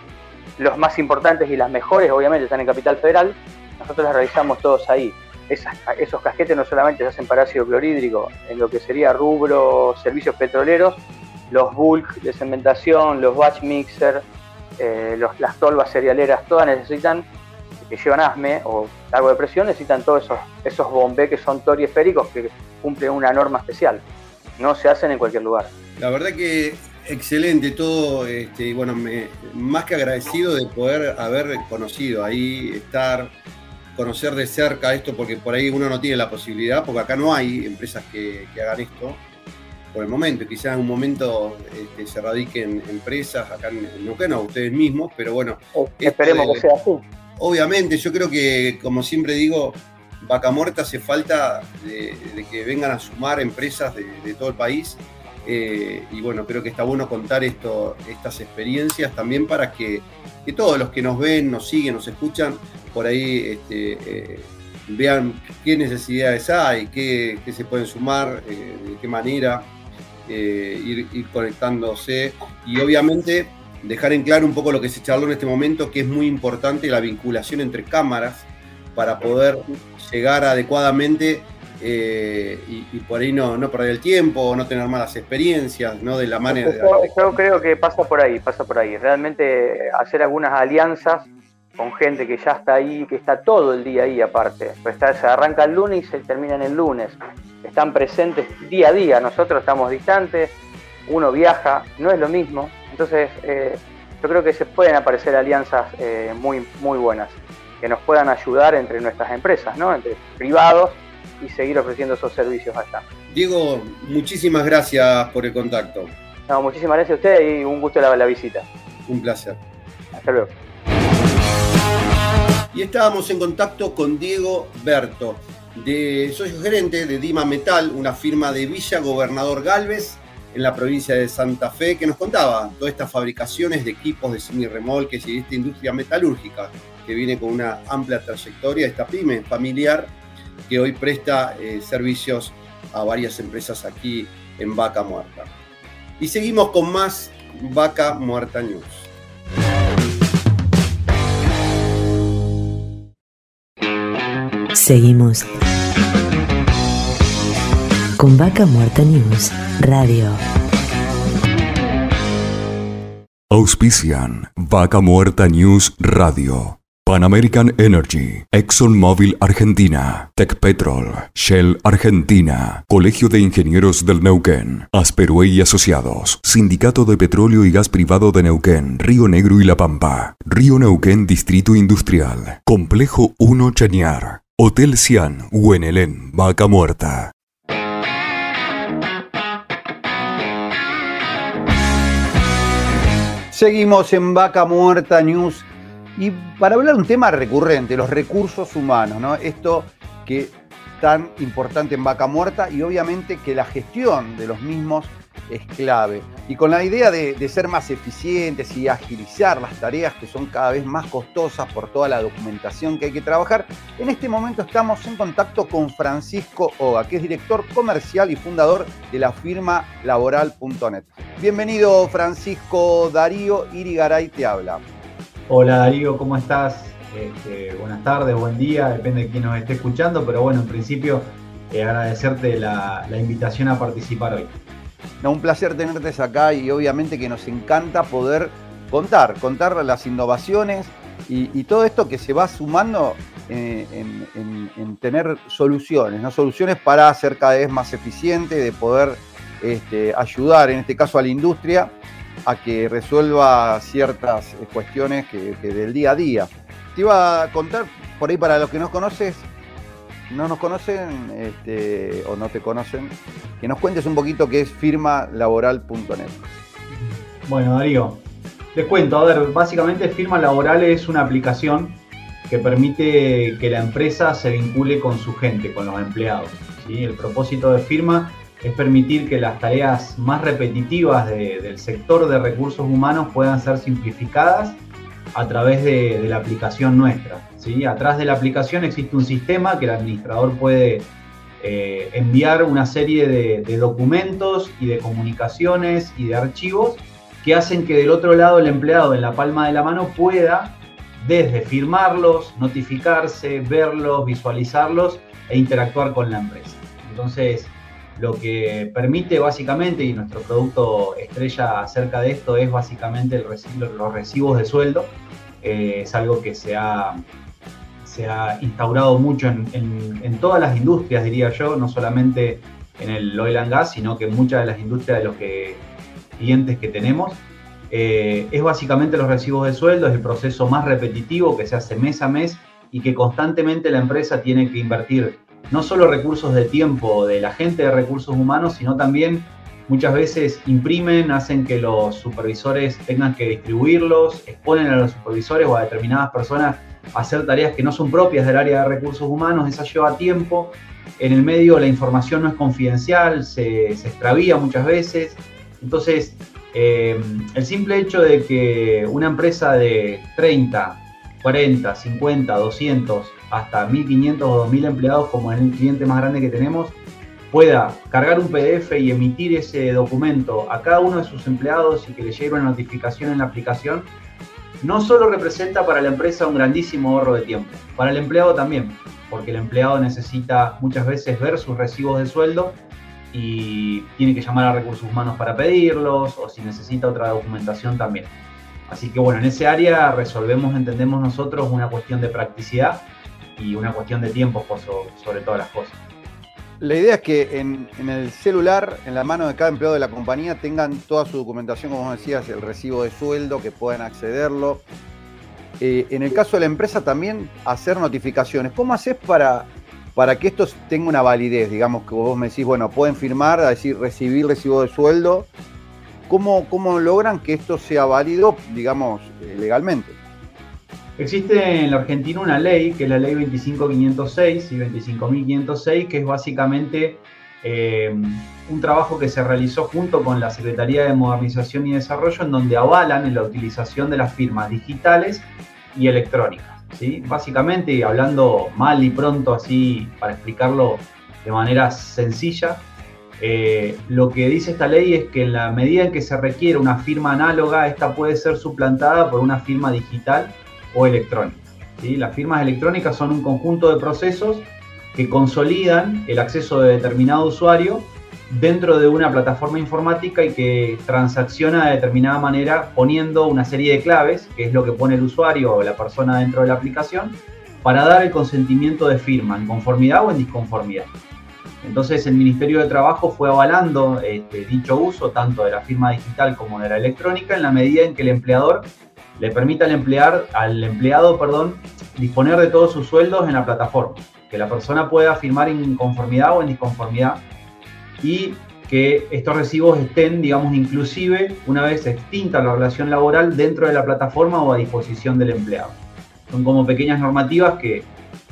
Los más importantes y las mejores, obviamente, están en Capital Federal. Nosotros las realizamos todos ahí. esos casquetes no solamente se hacen para ácido clorhídrico, en lo que sería rubro, servicios petroleros, los bulk de cementación, los batch mixer, eh, las tolvas cerealeras, todas necesitan, que llevan asme o cargo de presión, necesitan todos esos, esos bombés que son toriesféricos que cumplen una norma especial. No se hacen en cualquier lugar. La verdad que excelente todo, este, bueno, más que agradecido de poder haber conocido ahí, estar, conocer de cerca esto, porque por ahí uno no tiene la posibilidad, porque acá no hay empresas que, hagan esto. Por el momento. Quizás en un momento este, se radiquen empresas acá en Neuquén o ustedes mismos, pero bueno. esperemos que sea así. Obviamente, yo creo que, como siempre digo, Vaca Muerta hace falta de, que vengan a sumar empresas de, todo el país. Eh, y bueno, creo que está bueno contar esto, estas experiencias también para que, todos los que nos ven, nos siguen, nos escuchan, por ahí este, eh, vean qué necesidades hay, qué, se pueden sumar, eh, de qué manera ir, ir conectándose. Y obviamente dejar en claro un poco lo que se charló en este momento, que es muy importante la vinculación entre cámaras para poder llegar adecuadamente eh, y, por ahí no, no perder el tiempo, no tener malas experiencias, ¿no? De la manera. Yo, creo que pasa por ahí, pasa por ahí. Realmente hacer algunas alianzas con gente que ya está ahí, que está todo el día ahí aparte. Pues se arranca el lunes y se termina en el lunes. Están presentes día a día. Nosotros estamos distantes, uno viaja, no es lo mismo. Entonces, eh, yo creo que se pueden aparecer alianzas eh, muy, muy buenas que nos puedan ayudar entre nuestras empresas, ¿no? entre privados y seguir ofreciendo esos servicios allá. Diego, muchísimas gracias por el contacto. No, muchísimas gracias a usted y un gusto la, la visita. Un placer. Hasta luego. Y estábamos en contacto con Diego Berto, de socio gerente de Dima Metal, una firma de Villa Gobernador Galvez, en la provincia de Santa Fe, que nos contaba todas estas fabricaciones de equipos de semirremolques y esta industria metalúrgica que viene con una amplia trayectoria, esta pyme familiar que hoy presta eh, servicios a varias empresas aquí en Vaca Muerta. Y seguimos con más Vaca Muerta News. Seguimos con Vaca Muerta News Radio. Auspician Vaca Muerta News Radio. Pan American Energy, ExxonMobil Argentina, Petrol, Shell Argentina, Colegio de Ingenieros del Neuquén, Asperue y Asociados, Sindicato de Petróleo y Gas Privado de Neuquén, Río Negro y La Pampa, Río Neuquén Distrito Industrial, Complejo 1 Chañar, Hotel Cian, Huenelén, Vaca Muerta. Seguimos en Vaca Muerta News y para hablar un tema recurrente, los recursos humanos, ¿no? Esto que tan importante en Vaca Muerta y obviamente que la gestión de los mismos es clave. Y con la idea de, ser más eficientes y agilizar las tareas que son cada vez más costosas por toda la documentación que hay que trabajar, en este momento estamos en contacto con Francisco Oga, que es director comercial y fundador de la firma laboral.net. Bienvenido Francisco Darío Irigaray te habla. Hola Darío, ¿cómo estás? Este, buenas tardes, buen día, depende de quién nos esté escuchando, pero bueno, en principio eh, agradecerte la, invitación a participar hoy. No, un placer tenerte acá y obviamente que nos encanta poder contar, contar las innovaciones y, todo esto que se va sumando eh, en, tener soluciones, ¿no? soluciones para ser cada vez más eficiente, de poder este, ayudar en este caso a la industria a que resuelva ciertas eh, cuestiones que, del día a día. Te iba a contar, por ahí para los que no conoces, no nos conocen este, o no te conocen, que nos cuentes un poquito qué es firmalaboral.net. Bueno, Darío, les cuento, a ver, básicamente Firma Laboral es una aplicación que permite que la empresa se vincule con su gente, con los empleados. ¿sí? El propósito de Firma es permitir que las tareas más repetitivas del sector de recursos humanos puedan ser simplificadas a través de, la aplicación nuestra. ¿Sí? Atrás de la aplicación existe un sistema que el administrador puede eh, enviar una serie de, documentos y de comunicaciones y de archivos que hacen que del otro lado el empleado en la palma de la mano pueda desde firmarlos, notificarse, verlos, visualizarlos e interactuar con la empresa. Entonces, lo que permite básicamente, y nuestro producto estrella acerca de esto es básicamente los recibos de sueldo. Eh, es algo que se ha, se ha instaurado mucho en, todas las industrias, diría yo, no solamente en el oil and gas, sino que en muchas de las industrias de los que, clientes que tenemos. Eh, es básicamente los recibos de sueldo, es el proceso más repetitivo que se hace mes a mes y que constantemente la empresa tiene que invertir no solo recursos de tiempo de la gente de recursos humanos, sino también muchas veces imprimen, hacen que los supervisores tengan que distribuirlos, exponen a los supervisores o a determinadas personas hacer tareas que no son propias del área de recursos humanos, esa lleva tiempo. En el medio la información no es confidencial, se, extravía muchas veces. Entonces, eh, el simple hecho de que una empresa de 30, 40, 50, 200, hasta 1500 o 2000 empleados, como es el cliente más grande que tenemos, pueda cargar un PDF y emitir ese documento a cada uno de sus empleados y que le llegue una notificación en la aplicación, no solo representa para la empresa un grandísimo ahorro de tiempo, para el empleado también, porque el empleado necesita muchas veces ver sus recibos de sueldo y tiene que llamar a recursos humanos para pedirlos o si necesita otra documentación también. Así que bueno, en ese área resolvemos, entendemos nosotros, una cuestión de practicidad y una cuestión de tiempo por sobre todas las cosas. La idea es que en, el celular, en la mano de cada empleado de la compañía, tengan toda su documentación, como decías, el recibo de sueldo, que puedan accederlo. Eh, en el caso de la empresa también hacer notificaciones. ¿Cómo haces para, para que esto tenga una validez? Digamos que vos me decís, bueno, pueden firmar, decir recibir recibo de sueldo. ¿Cómo, cómo logran que esto sea válido, digamos, eh, legalmente? Existe en la Argentina una ley, que es la ley 25506 y 25506, que es básicamente eh, un trabajo que se realizó junto con la Secretaría de Modernización y Desarrollo, en donde avalan la utilización de las firmas digitales y electrónicas. ¿sí? Básicamente, hablando mal y pronto, así para explicarlo de manera sencilla, eh, lo que dice esta ley es que en la medida en que se requiere una firma análoga, esta puede ser suplantada por una firma digital o electrónica. ¿sí? Las firmas electrónicas son un conjunto de procesos que consolidan el acceso de determinado usuario dentro de una plataforma informática y que transacciona de determinada manera poniendo una serie de claves, que es lo que pone el usuario o la persona dentro de la aplicación, para dar el consentimiento de firma en conformidad o en disconformidad. Entonces el Ministerio de Trabajo fue avalando este, dicho uso tanto de la firma digital como de la electrónica en la medida en que el empleador le permite al, al empleado perdón, disponer de todos sus sueldos en la plataforma, que la persona pueda firmar en conformidad o en disconformidad. Y que estos recibos estén, digamos, inclusive una vez extinta la relación laboral dentro de la plataforma o a disposición del empleado. Son como pequeñas normativas que,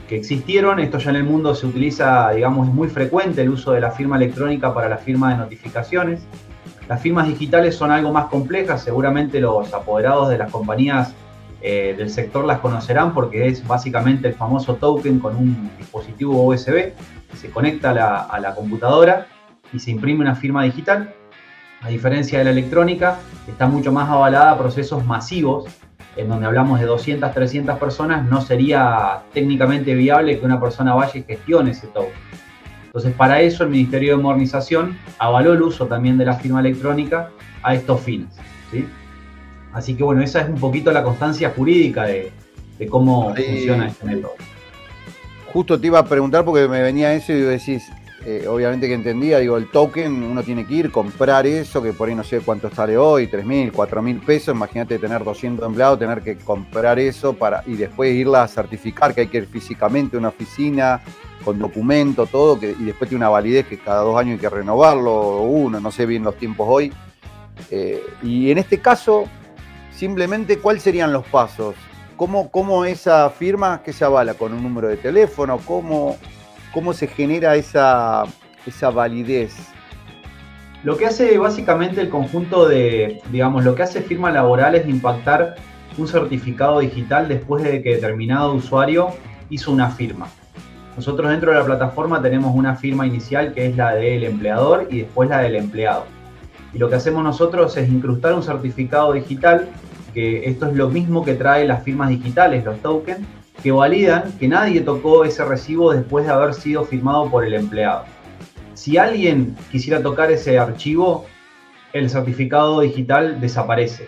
que existieron, esto ya en el mundo se utiliza, digamos, es muy frecuente el uso de la firma electrónica para la firma de notificaciones, las firmas digitales son algo más complejas, seguramente los apoderados de las compañías eh, del sector las conocerán porque es básicamente el famoso token con un dispositivo USB que se conecta a la, computadora y se imprime una firma digital. A diferencia de la electrónica, está mucho más avalada a procesos masivos, en donde hablamos de 200, 300 personas, no sería técnicamente viable que una persona vaya y gestione ese token. Entonces, para eso el Ministerio de Modernización avaló el uso también de la firma electrónica a estos fines. Así que bueno, esa es un poquito la constancia jurídica de, cómo funciona este método. Justo te iba a preguntar porque me venía eso y decís, eh, obviamente que entendía, digo, el token, uno tiene que ir, comprar eso, que por ahí no sé cuánto sale hoy, 3 mil, 4 mil pesos, imagínate tener 200 empleados, tener que comprar eso para y después irla a certificar, que hay que ir físicamente a una oficina, con documento, todo, y después tiene una validez que cada dos años hay que renovarlo, uno, no sé bien los tiempos hoy. Eh, y en este caso, simplemente, ¿cuáles serían los pasos? ¿Cómo, ¿Cómo, esa firma que se avala con un número de teléfono? ¿Cómo, cómo se genera esa, esa validez? Lo que hace básicamente el conjunto de, digamos, lo que hace firma laboral es impactar un certificado digital después de que determinado usuario hizo una firma. Nosotros dentro de la plataforma tenemos una firma inicial que es la del empleador y después la del empleado. Y lo que hacemos nosotros es incrustar un certificado digital, que esto es lo mismo que trae las firmas digitales, los tokens, que validan que nadie tocó ese recibo después de haber sido firmado por el empleado. Si alguien quisiera tocar ese archivo, el certificado digital desaparece.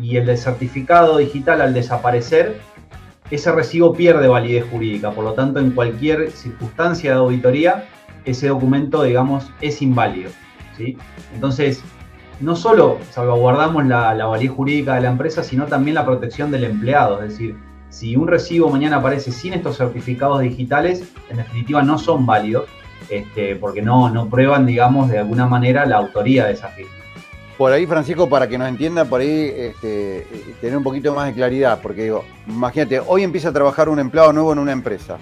Y el certificado digital al desaparecer ese recibo pierde validez jurídica, por lo tanto en cualquier circunstancia de auditoría ese documento, digamos, es inválido. ¿sí? Entonces, no solo salvaguardamos la, validez jurídica de la empresa, sino también la protección del empleado. Es decir, si un recibo mañana aparece sin estos certificados digitales, en definitiva no son válidos este, porque no, no prueban, digamos, de alguna manera la autoría de esa firma. Por ahí, Francisco, para que nos entienda, por ahí este, tener un poquito más de claridad, porque digo, imagínate, hoy empieza a trabajar un empleado nuevo en una empresa.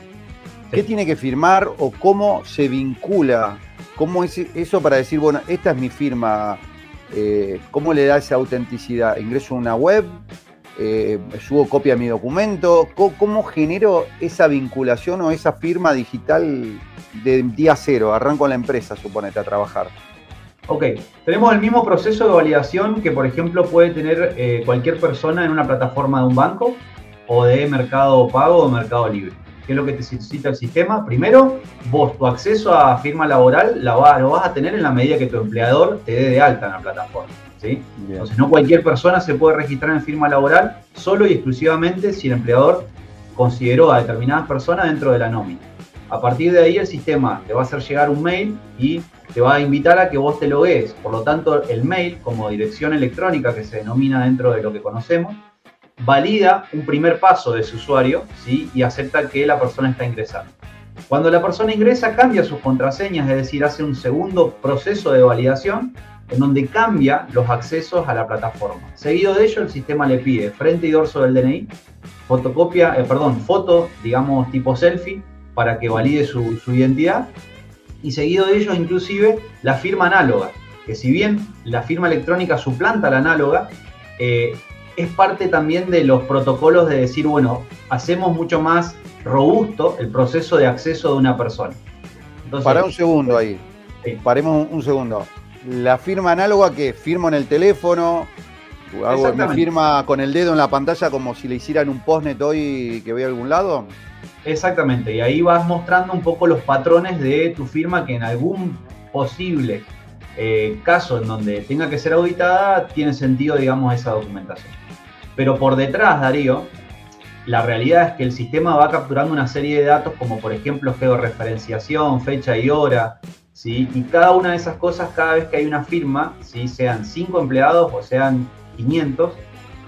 ¿Qué tiene que firmar o cómo se vincula? ¿Cómo es eso para decir, bueno, esta es mi firma? Eh, ¿Cómo le da esa autenticidad? ¿Ingreso a una web? Eh, ¿Subo copia de mi documento? ¿Cómo, genero esa vinculación o esa firma digital de día cero? Arranco la empresa, suponete, a trabajar. Ok, tenemos el mismo proceso de validación que, por ejemplo, puede tener eh, cualquier persona en una plataforma de un banco o de mercado pago o mercado libre. ¿Qué es lo que te necesita el sistema? Primero, vos tu acceso a firma laboral la lo vas a tener en la medida que tu empleador te dé de alta en la plataforma. ¿sí? Entonces, no cualquier persona se puede registrar en firma laboral solo y exclusivamente si el empleador consideró a determinadas personas dentro de la nómina. A partir de ahí, el sistema te va a hacer llegar un mail y te va a invitar a que vos te logues. Por lo tanto, el mail, como dirección electrónica que se denomina dentro de lo que conocemos, valida un primer paso de su usuario ¿sí? y acepta que la persona está ingresando. Cuando la persona ingresa, cambia sus contraseñas, es decir, hace un segundo proceso de validación en donde cambia los accesos a la plataforma. Seguido de ello, el sistema le pide frente y dorso del DNI, fotocopia, eh, perdón, foto, digamos, tipo selfie, para que valide su, identidad. Y seguido de ello, inclusive, la firma análoga, que si bien la firma electrónica suplanta la análoga, eh, es parte también de los protocolos de decir, bueno, hacemos mucho más robusto el proceso de acceso de una persona. Para un segundo ahí. Paremos un, segundo. La firma análoga que firmo en el teléfono, hago mi firma con el dedo en la pantalla como si le hicieran un postnet hoy que voy a algún lado. Exactamente, y ahí vas mostrando un poco los patrones de tu firma que en algún posible eh, caso en donde tenga que ser auditada tiene sentido, digamos, esa documentación. Pero por detrás, Darío, la realidad es que el sistema va capturando una serie de datos como por ejemplo georreferenciación, fecha y hora, ¿sí? y cada una de esas cosas, cada vez que hay una firma, ¿sí? sean 5 empleados o sean 500,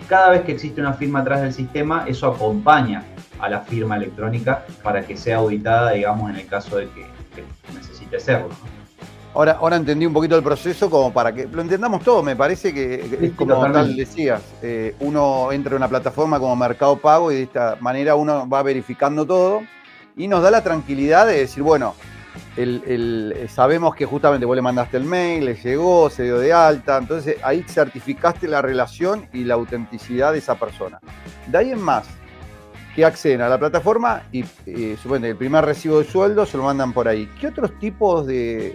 cada vez que existe una firma atrás del sistema, eso acompaña a la firma electrónica para que sea auditada, digamos, en el caso de que, necesite serlo. Ahora, ahora entendí un poquito el proceso como para que lo entendamos todo. Me parece que es como tal decías, eh, uno entra en una plataforma como Mercado Pago y de esta manera uno va verificando todo y nos da la tranquilidad de decir, bueno, sabemos que justamente vos le mandaste el mail, le llegó, se dio de alta, entonces ahí certificaste la relación y la autenticidad de esa persona. De ahí en más, que acceden a la plataforma y eh, el primer recibo de sueldo se lo mandan por ahí. ¿Qué otros tipos de,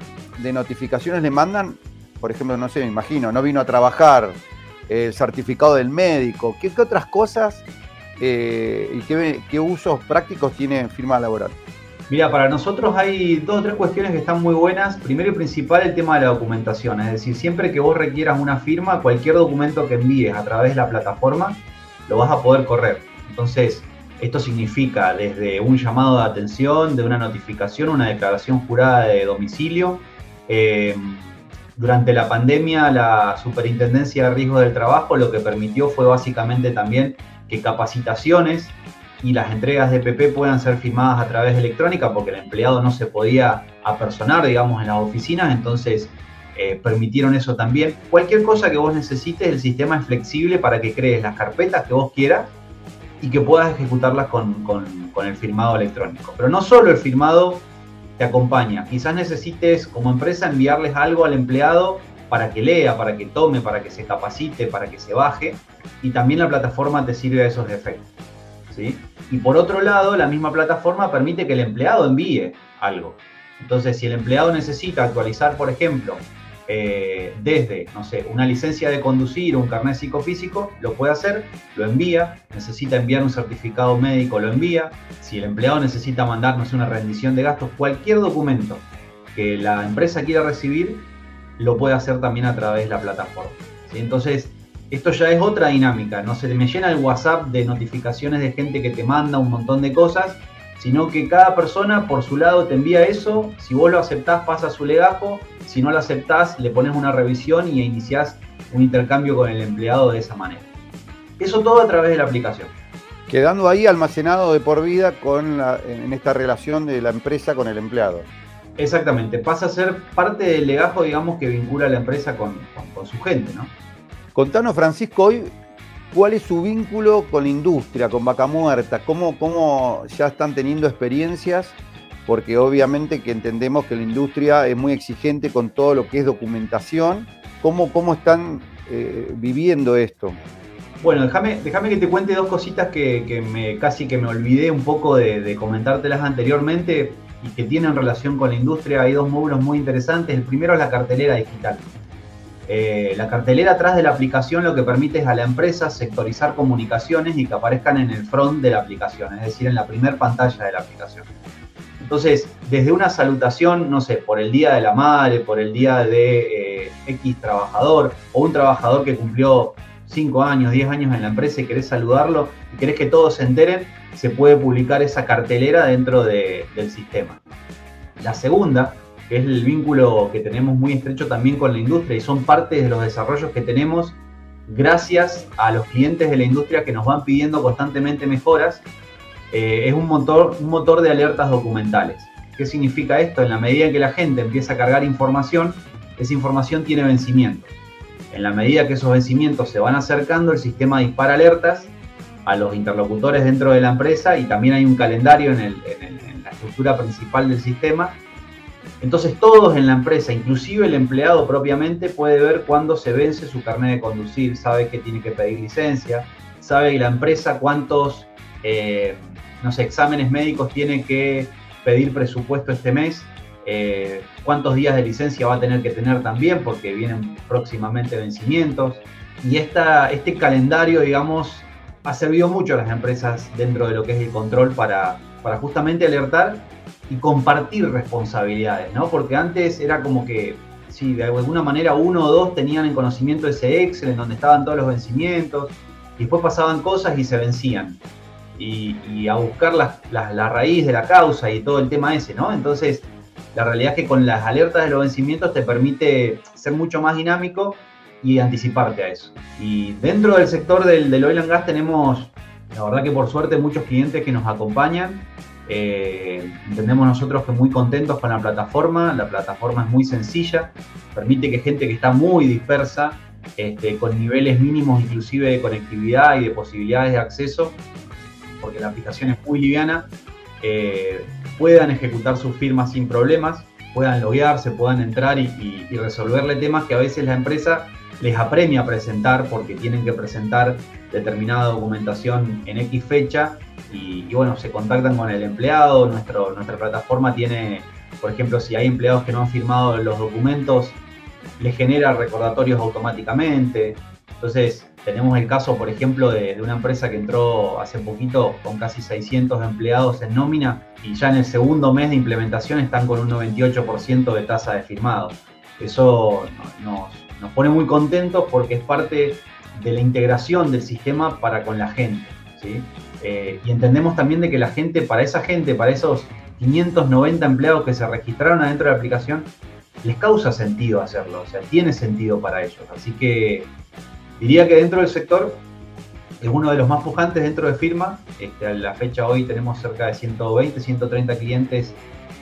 notificaciones le mandan? Por ejemplo, no sé, me imagino, no vino a trabajar, el certificado del médico. ¿Qué, otras cosas eh, y qué, usos prácticos tiene firma laboral? Mira, para nosotros hay dos o tres cuestiones que están muy buenas. Primero y principal, el tema de la documentación. Es decir, siempre que vos requieras una firma, cualquier documento que envíes a través de la plataforma, lo vas a poder correr. Entonces, esto significa desde un llamado de atención, de una notificación, una declaración jurada de domicilio. Eh, durante la pandemia, la Superintendencia de Riesgos del Trabajo lo que permitió fue básicamente también que capacitaciones y las entregas de PP puedan ser firmadas a través de electrónica porque el empleado no se podía apersonar, digamos, en las oficinas, entonces eh, permitieron eso también. Cualquier cosa que vos necesites, el sistema es flexible para que crees las carpetas que vos quieras y que puedas ejecutarlas con, el firmado electrónico. Pero no solo el firmado te acompaña, quizás necesites como empresa enviarles algo al empleado para que lea, para que tome, para que se capacite, para que se baje, y también la plataforma te sirve a esos efectos. ¿sí? Y por otro lado, la misma plataforma permite que el empleado envíe algo. Entonces, si el empleado necesita actualizar, por ejemplo, eh, desde, no sé, una licencia de conducir o un carnet psicofísico, lo puede hacer, lo envía, necesita enviar un certificado médico, lo envía, si el empleado necesita mandarnos una rendición de gastos, cualquier documento que la empresa quiera recibir, lo puede hacer también a través de la plataforma. Entonces, esto ya es otra dinámica, no se me llena el WhatsApp de notificaciones de gente que te manda un montón de cosas, sino que cada persona por su lado te envía eso, si vos lo aceptás pasa su legajo, si no lo aceptás le pones una revisión y iniciás un intercambio con el empleado de esa manera. Eso todo a través de la aplicación. Quedando ahí almacenado de por vida con en esta relación de la empresa con el empleado. Exactamente, pasa a ser parte del legajo, digamos, que vincula a la empresa con, su gente, ¿no? Contanos, Francisco, hoy, ¿cuál es su vínculo con la industria, con Vaca Muerta? ¿Cómo, cómo ya están teniendo experiencias? Porque obviamente que entendemos que la industria es muy exigente con todo lo que es documentación. ¿Cómo, cómo están eh, viviendo esto? Bueno, déjame, que te cuente dos cositas que, me, casi que me olvidé un poco de, comentártelas anteriormente y que tienen relación con la industria. Hay dos módulos muy interesantes. El primero es la cartelera digital. Eh, la cartelera atrás de la aplicación lo que permite es a la empresa sectorizar comunicaciones y que aparezcan en el front de la aplicación, es decir, en la primera pantalla de la aplicación. Entonces, desde una salutación, no sé, por el Día de la Madre, por el Día de eh, X trabajador o un trabajador que cumplió 5 años, 10 años en la empresa y querés saludarlo y querés que todos se enteren, se puede publicar esa cartelera dentro del sistema. La segunda, que es el vínculo que tenemos muy estrecho también con la industria y son parte de los desarrollos que tenemos gracias a los clientes de la industria que nos van pidiendo constantemente mejoras, eh, es un motor, un motor de alertas documentales. ¿Qué significa esto? En la medida en que la gente empieza a cargar información, esa información tiene vencimiento. En la medida que esos vencimientos se van acercando, el sistema dispara alertas a los interlocutores dentro de la empresa y también hay un calendario en, la estructura principal del sistema. Entonces todos en la empresa, inclusive el empleado propiamente, puede ver cuándo se vence su carnet de conducir, sabe que tiene que pedir licencia, sabe la empresa cuántos eh, exámenes médicos tiene que pedir presupuesto este mes, eh, cuántos días de licencia va a tener que tener también, porque vienen próximamente vencimientos. Y esta, este calendario, digamos, ha servido mucho a las empresas dentro de lo que es el control para, para justamente alertar y compartir responsabilidades, ¿no? Porque antes era como que, si de alguna manera uno o dos tenían en conocimiento ese Excel en donde estaban todos los vencimientos, después pasaban cosas y se vencían. Y, a buscar la, la raíz de la causa y todo el tema ese, ¿no? Entonces, la realidad es que con las alertas de los vencimientos te permite ser mucho más dinámico y anticiparte a eso. Y dentro del sector del, oil and gas tenemos, la verdad que por suerte, muchos clientes que nos acompañan. Eh, entendemos nosotros que muy contentos con la plataforma, la plataforma es muy sencilla, permite que gente que está muy dispersa, este, con niveles mínimos inclusive de conectividad y de posibilidades de acceso, porque la aplicación es muy liviana, eh, puedan ejecutar sus firmas sin problemas, puedan loguearse, puedan entrar y, resolverle temas que a veces la empresa les apremia a presentar porque tienen que presentar determinada documentación en X fecha y, bueno, se contactan con el empleado, nuestro, nuestra plataforma tiene, por ejemplo, si hay empleados que no han firmado los documentos, les genera recordatorios automáticamente. Entonces, tenemos el caso, por ejemplo, de, una empresa que entró hace poquito con casi 600 empleados en nómina y ya en el segundo mes de implementación están con un 98% de tasa de firmado. Eso nos, pone muy contentos porque es parte de la integración del sistema para con la gente. Eh, y entendemos también de que la gente, para esa gente, para esos 590 empleados que se registraron adentro de la aplicación, les causa sentido hacerlo, o sea, tiene sentido para ellos. Así que Diría que dentro del sector es uno de los más pujantes dentro de firma. Este, a la fecha hoy tenemos cerca de 120, 130 clientes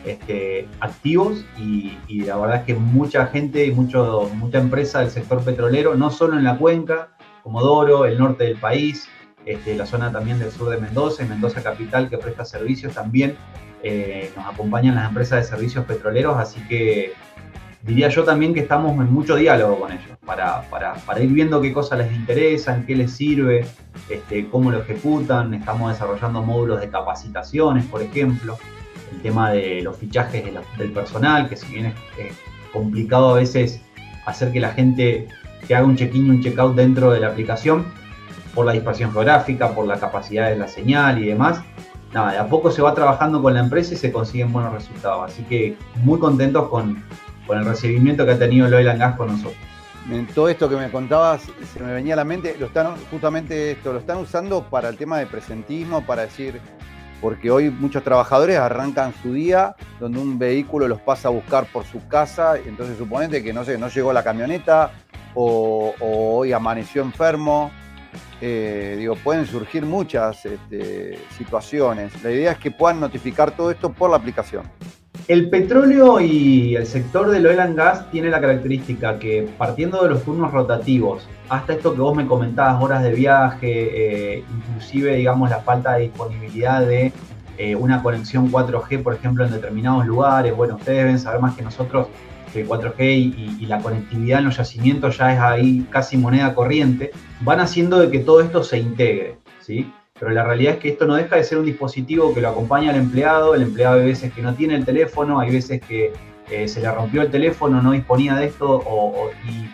este, activos y, la verdad es que mucha gente y mucha empresa del sector petrolero, no solo en la cuenca, como Doro, el norte del país, este, la zona también del sur de Mendoza y Mendoza Capital que presta servicios también, eh, nos acompañan las empresas de servicios petroleros, así que diría yo también que estamos en mucho diálogo con ellos, para, ir viendo qué cosas les interesan, qué les sirve, este, cómo lo ejecutan. Estamos desarrollando módulos de capacitaciones, por ejemplo, el tema de los fichajes del personal, que si bien es, complicado a veces hacer que la gente que haga un check-in y un check-out dentro de la aplicación, por la dispersión geográfica, por la capacidad de la señal y demás. Nada, de a poco se va trabajando con la empresa y se consiguen buenos resultados. Así que muy contentos con, con el recibimiento que ha tenido el oil and gas con nosotros. En todo esto que me contabas, se me venía a la mente, lo están, justamente esto, lo están usando para el tema de presentismo, para decir, porque hoy muchos trabajadores arrancan su día donde un vehículo los pasa a buscar por su casa, entonces suponete que no sé, no llegó la camioneta o, hoy amaneció enfermo. Eh, digo, pueden surgir muchas este, situaciones. La idea es que puedan notificar todo esto por la aplicación. El petróleo y el sector del oil and gas tiene la característica que partiendo de los turnos rotativos hasta esto que vos me comentabas, horas de viaje, eh, inclusive digamos la falta de disponibilidad de eh, una conexión 4G, por ejemplo, en determinados lugares, bueno, ustedes deben saber más que nosotros que 4G y, la conectividad en los yacimientos ya es ahí casi moneda corriente, van haciendo de que todo esto se integre, ¿sí? Pero la realidad es que esto no deja de ser un dispositivo que lo acompaña al empleado, el empleado hay veces que no tiene el teléfono, hay veces que eh, se le rompió el teléfono, no disponía de esto, y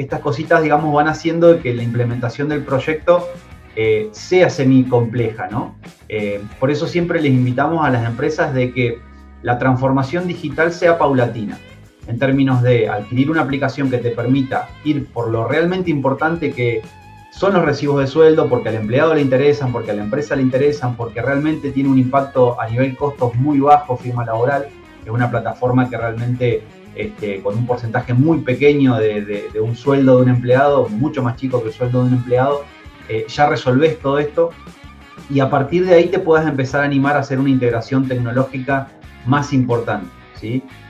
estas cositas, digamos, van haciendo que la implementación del proyecto eh, sea semi compleja, ¿no? Eh, por eso siempre les invitamos a las empresas de que la transformación digital sea paulatina en términos de adquirir una aplicación que te permita ir por lo realmente importante que son los recibos de sueldo, porque al empleado le interesan, porque a la empresa le interesan, porque realmente tiene un impacto a nivel costos muy bajo, firma laboral, es una plataforma que realmente este, con un porcentaje muy pequeño de, un sueldo de un empleado, mucho más chico que el sueldo de un empleado, eh, ya resolvés todo esto y a partir de ahí te puedas empezar a animar a hacer una integración tecnológica más importante.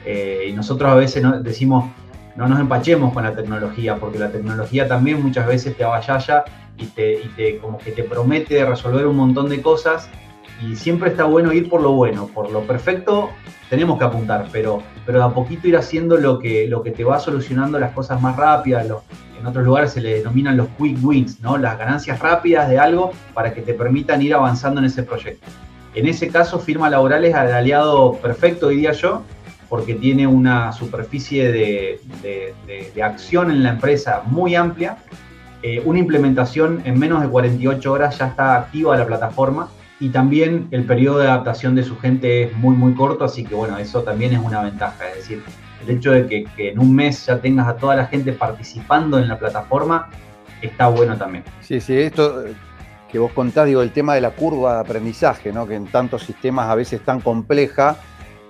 Eh, y nosotros a veces decimos, no nos empachemos con la tecnología, porque la tecnología también muchas veces te avallalla y te, y te como que te promete resolver un montón de cosas y siempre está bueno ir por lo bueno, por lo perfecto tenemos que apuntar, pero, pero a poquito ir haciendo lo que, lo que te va solucionando las cosas más rápidas, en otros lugares se le denominan los quick wins, ¿no? las ganancias rápidas de algo para que te permitan ir avanzando en ese proyecto. En ese caso, firma laboral es el aliado perfecto, diría yo, porque tiene una superficie de, acción en la empresa muy amplia, eh, una implementación en menos de 48 horas ya está activa la plataforma y también el periodo de adaptación de su gente es muy, muy corto, así que bueno, eso también es una ventaja. Es decir, el hecho de que, en un mes ya tengas a toda la gente participando en la plataforma está bueno también. Sí, sí, esto que vos contás, digo, el tema de la curva de aprendizaje, ¿no? que en tantos sistemas a veces tan compleja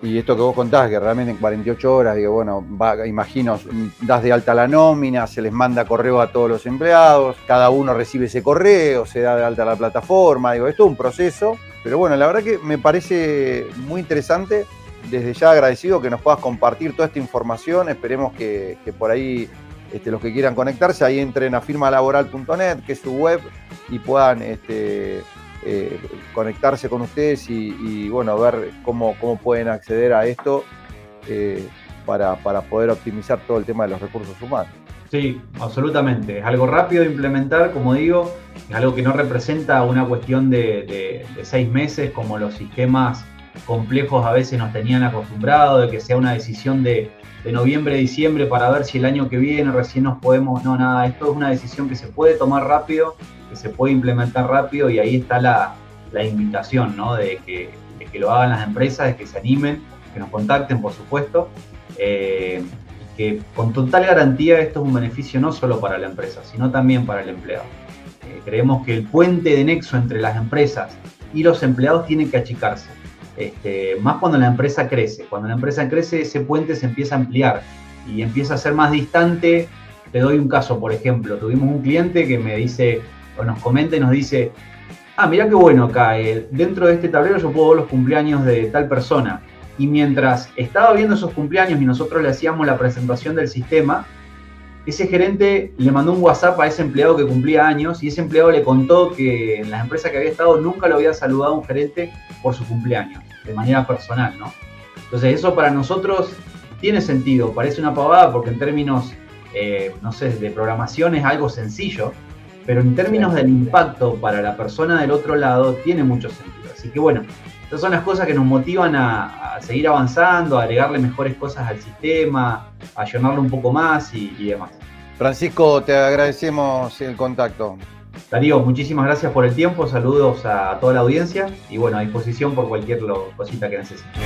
y esto que vos contás, que realmente en 48 horas, digo, bueno, imagino, das de alta la nómina, se les manda correo a todos los empleados, cada uno recibe ese correo, se da de alta la plataforma, digo, esto es un proceso, pero bueno, la verdad que me parece muy interesante, desde ya agradecido que nos puedas compartir toda esta información, esperemos que, por ahí este, los que quieran conectarse, ahí entren a firmalaboral.net, que es su web, y puedan... Este, eh, conectarse con ustedes y, bueno, ver cómo, cómo, pueden acceder a esto eh, para, poder optimizar todo el tema de los recursos humanos. Sí, absolutamente. Es algo rápido de implementar, como digo, es algo que no representa una cuestión de, seis meses como los sistemas complejos a veces nos tenían acostumbrados, de que sea una decisión de, de noviembre, diciembre para ver si el año que viene recién nos podemos, no, nada, esto es una decisión que se puede tomar rápido que se puede implementar rápido y ahí está la, invitación, ¿no? De que, lo hagan las empresas, de que se animen, que nos contacten, por supuesto. Eh, que con total garantía esto es un beneficio no solo para la empresa, sino también para el empleado. Eh, creemos que el puente de nexo entre las empresas y los empleados tiene que achicarse. Este, más cuando la empresa crece. Cuando la empresa crece, ese puente se empieza a ampliar y empieza a ser más distante. Te doy un caso, por ejemplo, tuvimos un cliente que me dice, o nos comenta y nos dice, ah, mira qué bueno acá, eh, dentro de este tablero yo puedo ver los cumpleaños de tal persona. Y mientras estaba viendo esos cumpleaños y nosotros le hacíamos la presentación del sistema, ese gerente le mandó un WhatsApp a ese empleado que cumplía años y ese empleado le contó que en las empresas que había estado nunca lo había saludado un gerente por su cumpleaños, de manera personal, ¿no? Entonces eso para nosotros tiene sentido, parece una pavada porque en términos, eh, no sé, de programación es algo sencillo, pero en términos del impacto para la persona del otro lado tiene mucho sentido. Así que bueno, esas son las cosas que nos motivan a, seguir avanzando, a agregarle mejores cosas al sistema, a llenarlo un poco más y, demás. Francisco, te agradecemos el contacto. Darío, muchísimas gracias por el tiempo, saludos a toda la audiencia y bueno, a disposición por cualquier cosita que necesiten.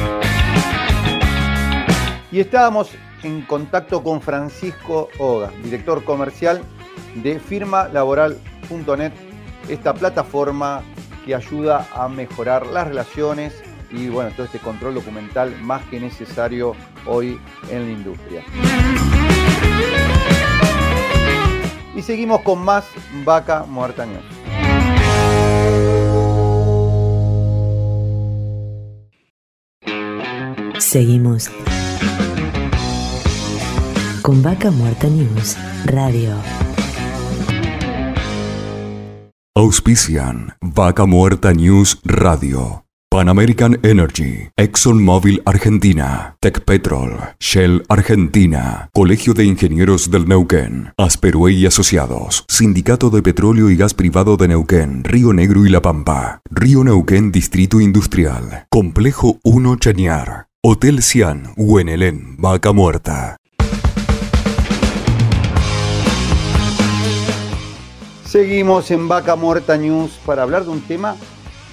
Y estábamos en contacto con Francisco Oga, director comercial de firmalaboral.net, esta plataforma que ayuda a mejorar las relaciones y bueno, todo este control documental más que necesario hoy en la industria. Y seguimos con más Vaca Muerta Seguimos con Vaca Muerta News Radio. Auspician Vaca Muerta News Radio. Pan American Energy, ExxonMobil Argentina, Petrol, Shell Argentina, Colegio de Ingenieros del Neuquén, Asperue y Asociados, Sindicato de Petróleo y Gas Privado de Neuquén, Río Negro y La Pampa, Río Neuquén Distrito Industrial, Complejo 1 Chañar, Hotel Cian, Huenelén, Vaca Muerta. Seguimos en Vaca Muerta News para hablar de un tema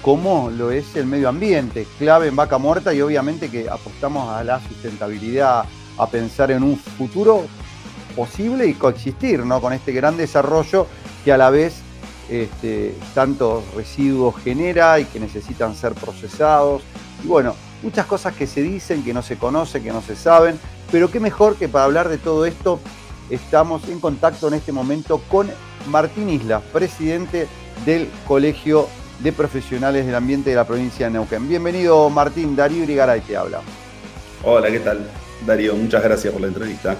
como lo es el medio ambiente, clave en Vaca Muerta y obviamente que apostamos a la sustentabilidad, a pensar en un futuro posible y coexistir ¿no? con este gran desarrollo que a la vez este, tantos residuos genera y que necesitan ser procesados. Y bueno, muchas cosas que se dicen, que no se conocen, que no se saben, pero qué mejor que para hablar de todo esto estamos en contacto en este momento con Martín Isla, presidente del Colegio de Profesionales del Ambiente de la provincia de Neuquén. Bienvenido Martín, Darío Irigaray te habla. Hola, ¿qué tal? Darío, muchas gracias por la entrevista.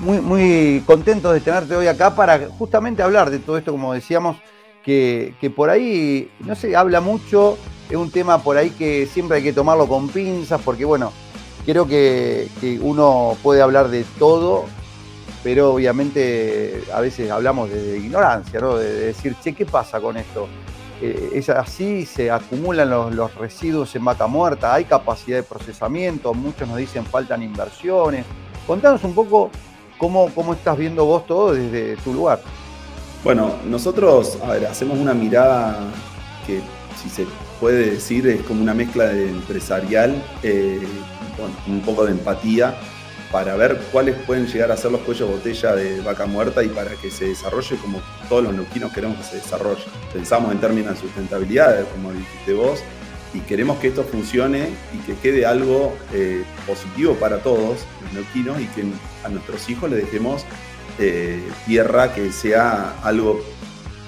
Muy, muy contento de tenerte hoy acá para justamente hablar de todo esto, como decíamos, que, por ahí no se habla mucho, es un tema por ahí que siempre hay que tomarlo con pinzas, porque bueno, creo que, que uno puede hablar de todo pero obviamente a veces hablamos de, ignorancia, ¿no? de, decir, che, ¿qué pasa con esto? Eh, es así, se acumulan los, residuos en vaca muerta, hay capacidad de procesamiento, muchos nos dicen faltan inversiones. Contanos un poco cómo, cómo estás viendo vos todo desde tu lugar. Bueno, nosotros, hacemos una mirada que, si se puede decir, es como una mezcla de empresarial, eh, un poco de empatía para ver cuáles pueden llegar a ser los cuellos botella de vaca muerta y para que se desarrolle como todos los neuquinos queremos que se desarrolle. Pensamos en términos de sustentabilidad, como dijiste vos, y queremos que esto funcione y que quede algo eh, positivo para todos los neuquinos y que a nuestros hijos les dejemos eh, tierra que sea algo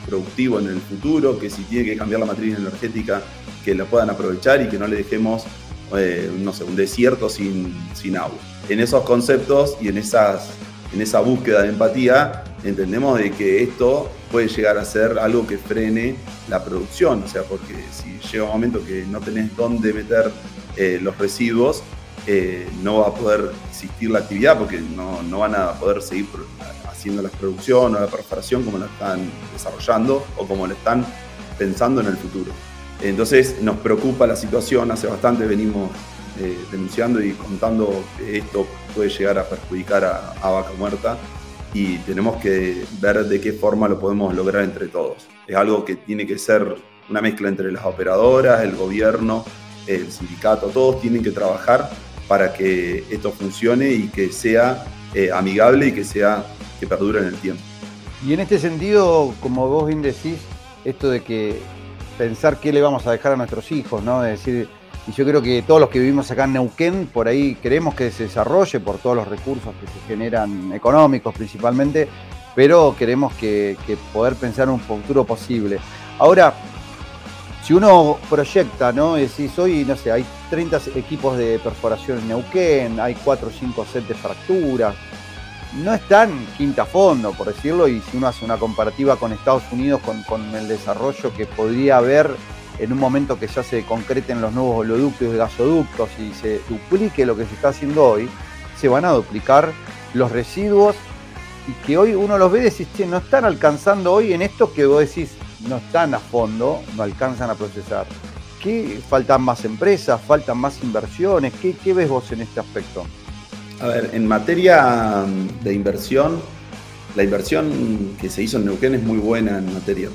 productivo en el futuro, que si tiene que cambiar la matriz energética, que la puedan aprovechar y que no le dejemos, eh, no sé, un desierto sin, sin agua en esos conceptos y en, esas, en esa búsqueda de empatía, entendemos de que esto puede llegar a ser algo que frene la producción, o sea, porque si llega un momento que no tenés dónde meter eh, los residuos, eh, no va a poder existir la actividad porque no, no, van a poder seguir haciendo la producción o la perforación como la están desarrollando o como lo están pensando en el futuro. Entonces nos preocupa la situación, hace bastante venimos eh, denunciando y contando que esto puede llegar a perjudicar a, Vaca Muerta y tenemos que ver de qué forma lo podemos lograr entre todos. Es algo que tiene que ser una mezcla entre las operadoras, el gobierno, el sindicato, todos tienen que trabajar para que esto funcione y que sea eh, amigable y que sea que perdure en el tiempo. Y en este sentido, como vos bien decís, esto de que pensar qué le vamos a dejar a nuestros hijos, ¿no? De decir, y yo creo que todos los que vivimos acá en Neuquén, por ahí queremos que se desarrolle por todos los recursos que se generan económicos principalmente, pero queremos que, poder pensar en un futuro posible. Ahora, si uno proyecta, ¿no? Decís, hoy, no sé, hay 30 equipos de perforación en Neuquén, hay 4 o 5 sets de fracturas, no están quinta fondo, por decirlo, y si uno hace una comparativa con Estados Unidos, con, el desarrollo que podría haber en un momento que ya se concreten los nuevos oleoductos y gasoductos y se duplique lo que se está haciendo hoy, se van a duplicar los residuos y que hoy uno los ve y decís, che, no están alcanzando hoy en esto que vos decís, no están a fondo, no alcanzan a procesar. ¿Qué faltan más empresas? ¿Faltan más inversiones? ¿Qué, qué ves vos en este aspecto? A ver, en materia de inversión, la inversión que se hizo en Neuquén es muy buena en materia.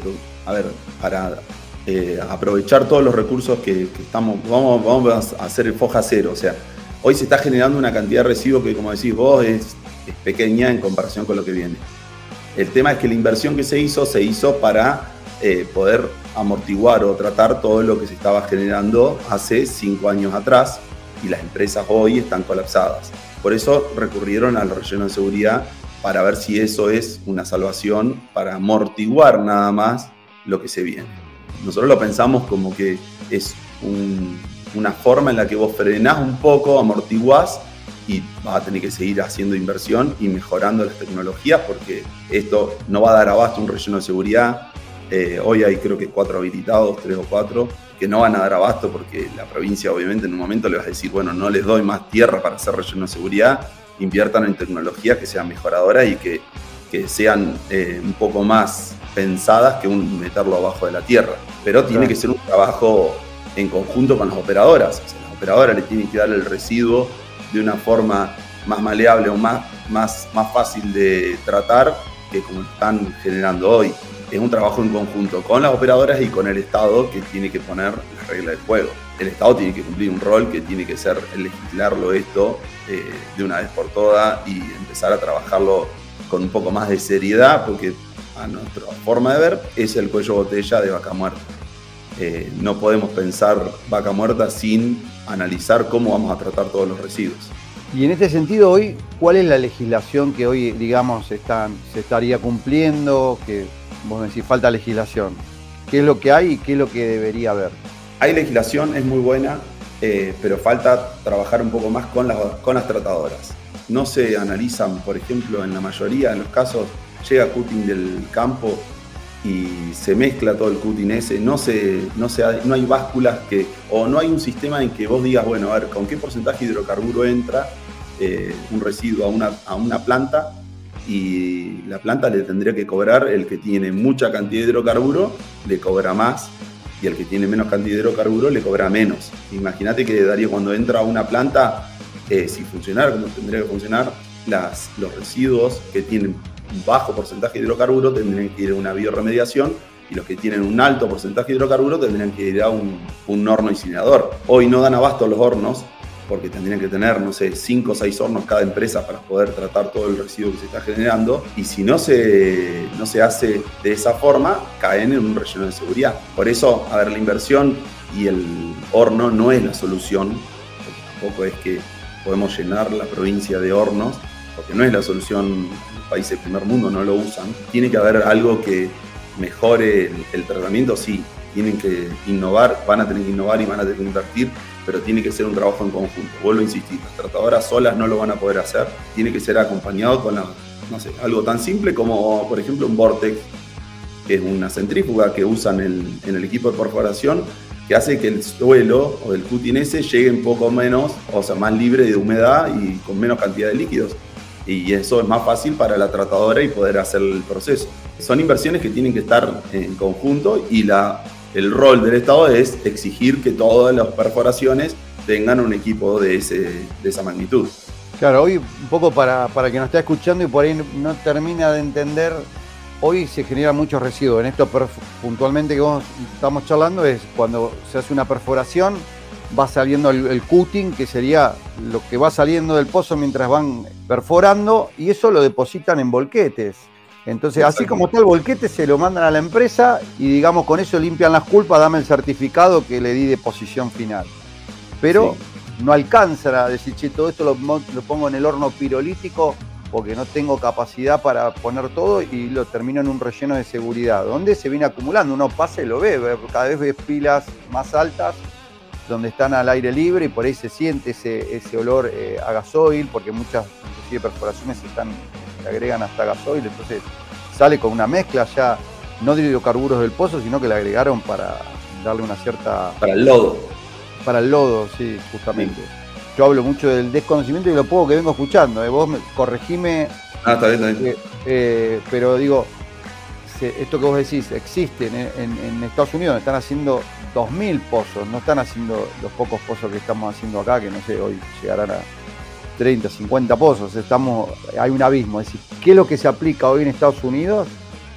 A ver, para eh, aprovechar todos los recursos que, estamos, vamos, vamos, a hacer el foja cero. O sea, hoy se está generando una cantidad de residuos que, como decís vos, es, pequeña en comparación con lo que viene. El tema es que la inversión que se hizo se hizo para eh, poder amortiguar o tratar todo lo que se estaba generando hace cinco años atrás y las empresas hoy están colapsadas. Por eso recurrieron al relleno de seguridad para ver si eso es una salvación para amortiguar nada más lo que se viene nosotros lo pensamos como que es un, una forma en la que vos frenás un poco, amortiguás y vas a tener que seguir haciendo inversión y mejorando las tecnologías porque esto no va a dar abasto un relleno de seguridad. Eh, hoy hay creo que cuatro habilitados, tres o cuatro, que no van a dar abasto porque la provincia obviamente en un momento le vas a decir, bueno, no les doy más tierra para hacer relleno de seguridad, inviertan en tecnologías que sean mejoradoras y que, que sean eh, un poco más pensadas que un meterlo abajo de la tierra. Pero tiene que ser un trabajo en conjunto con las operadoras. las operadoras le tienen que dar el residuo de una forma más maleable o más, más, más fácil de tratar que como están generando hoy. Es un trabajo en conjunto con las operadoras y con el Estado que tiene que poner las reglas del juego. El Estado tiene que cumplir un rol que tiene que ser legislarlo esto eh, de una vez por todas y empezar a trabajarlo con un poco más de seriedad porque a nuestra forma de ver es el cuello botella de vaca muerta. Eh, no podemos pensar vaca muerta sin analizar cómo vamos a tratar todos los residuos. Y en este sentido, hoy, ¿cuál es la legislación que hoy, digamos, se estaría cumpliendo? Que vos decís, falta legislación. ¿Qué es lo que hay y qué es lo que debería haber? Hay legislación, es muy buena, eh, pero falta trabajar un poco más con las, con las tratadoras. No se analizan, por ejemplo, en la mayoría de los casos, llega cutting del campo y se mezcla todo el cutting ese, no, se, no, se, no hay básculas que, o no hay un sistema en que vos digas, bueno, a ver, ¿con qué porcentaje de hidrocarburo entra eh, un residuo a una, a una planta? Y la planta le tendría que cobrar, el que tiene mucha cantidad de hidrocarburo, le cobra más, y el que tiene menos cantidad de hidrocarburo le cobra menos. Imagínate que Darío cuando entra a una planta, eh, si funcionara como tendría que funcionar, las, los residuos que tienen bajo porcentaje de hidrocarburo tendrían que ir a una bioremediación y los que tienen un alto porcentaje de hidrocarburo tendrían que ir a un, horno incinerador. Hoy no dan abasto los hornos porque tendrían que tener, no sé, 5 o 6 hornos cada empresa para poder tratar todo el residuo que se está generando. Y si no se, no se hace de esa forma, caen en un relleno de seguridad. Por eso, a ver, la inversión y el horno no es la solución, tampoco es que podemos llenar la provincia de hornos, porque no es la solución países del primer mundo no lo usan. Tiene que haber algo que mejore el, tratamiento, sí. Tienen que innovar, van a tener que innovar y van a tener que invertir, pero tiene que ser un trabajo en conjunto. Vuelvo a insistir, las tratadoras solas no lo van a poder hacer. Tiene que ser acompañado con no sé, algo tan simple como, por ejemplo, un Vortex, que es una centrífuga que usan en, en el equipo de perforación que hace que el suelo o el cutin ese llegue un poco menos, o sea, más libre de humedad y con menos cantidad de líquidos y eso es más fácil para la tratadora y poder hacer el proceso. Son inversiones que tienen que estar en conjunto y la, el rol del Estado es exigir que todas las perforaciones tengan un equipo de, ese, de esa magnitud. Claro, hoy un poco para, para quien nos está escuchando y por ahí no termina de entender, hoy se genera mucho residuo. En esto puntualmente que vos estamos charlando es cuando se hace una perforación, va saliendo el, cutting, que sería lo que va saliendo del pozo mientras van perforando, y eso lo depositan en volquetes. Entonces, así como está el volquete, se lo mandan a la empresa y digamos con eso limpian las culpas, dame el certificado que le di de posición final. Pero no alcanza a decir, che, todo esto lo, lo, pongo en el horno pirolítico porque no tengo capacidad para poner todo y lo termino en un relleno de seguridad, donde se viene acumulando, uno pasa y lo ve, cada vez ves pilas más altas donde están al aire libre y por ahí se siente ese, ese olor eh, a gasoil, porque muchas inclusive perforaciones están, se agregan hasta gasoil, entonces sale con una mezcla ya, no de hidrocarburos del pozo, sino que le agregaron para darle una cierta... Para el lodo. Para el lodo, sí, justamente. Yo hablo mucho del desconocimiento y lo poco que vengo escuchando. ¿eh? Vos me, corregime. Ah, está bien, está bien. Eh, pero digo, esto que vos decís existe en, en Estados Unidos, están haciendo 2.000 pozos, no están haciendo los pocos pozos que estamos haciendo acá, que no sé, hoy llegarán a 30, 50 pozos, estamos, hay un abismo. Es decir, ¿qué es lo que se aplica hoy en Estados Unidos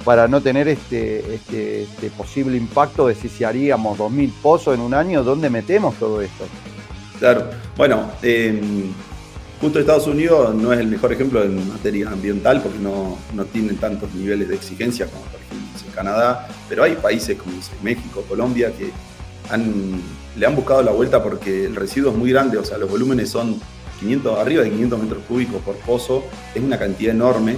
para no tener este, este, este posible impacto de si, si haríamos 2.000 pozos en un año, ¿dónde metemos todo esto? Claro, bueno, justo Estados Unidos no es el mejor ejemplo en materia ambiental porque no, no tienen tantos niveles de exigencia como por ejemplo Canadá, pero hay países como México, Colombia que le han buscado la vuelta porque el residuo es muy grande, o sea, los volúmenes son 500, arriba de 500 metros cúbicos por pozo, es una cantidad enorme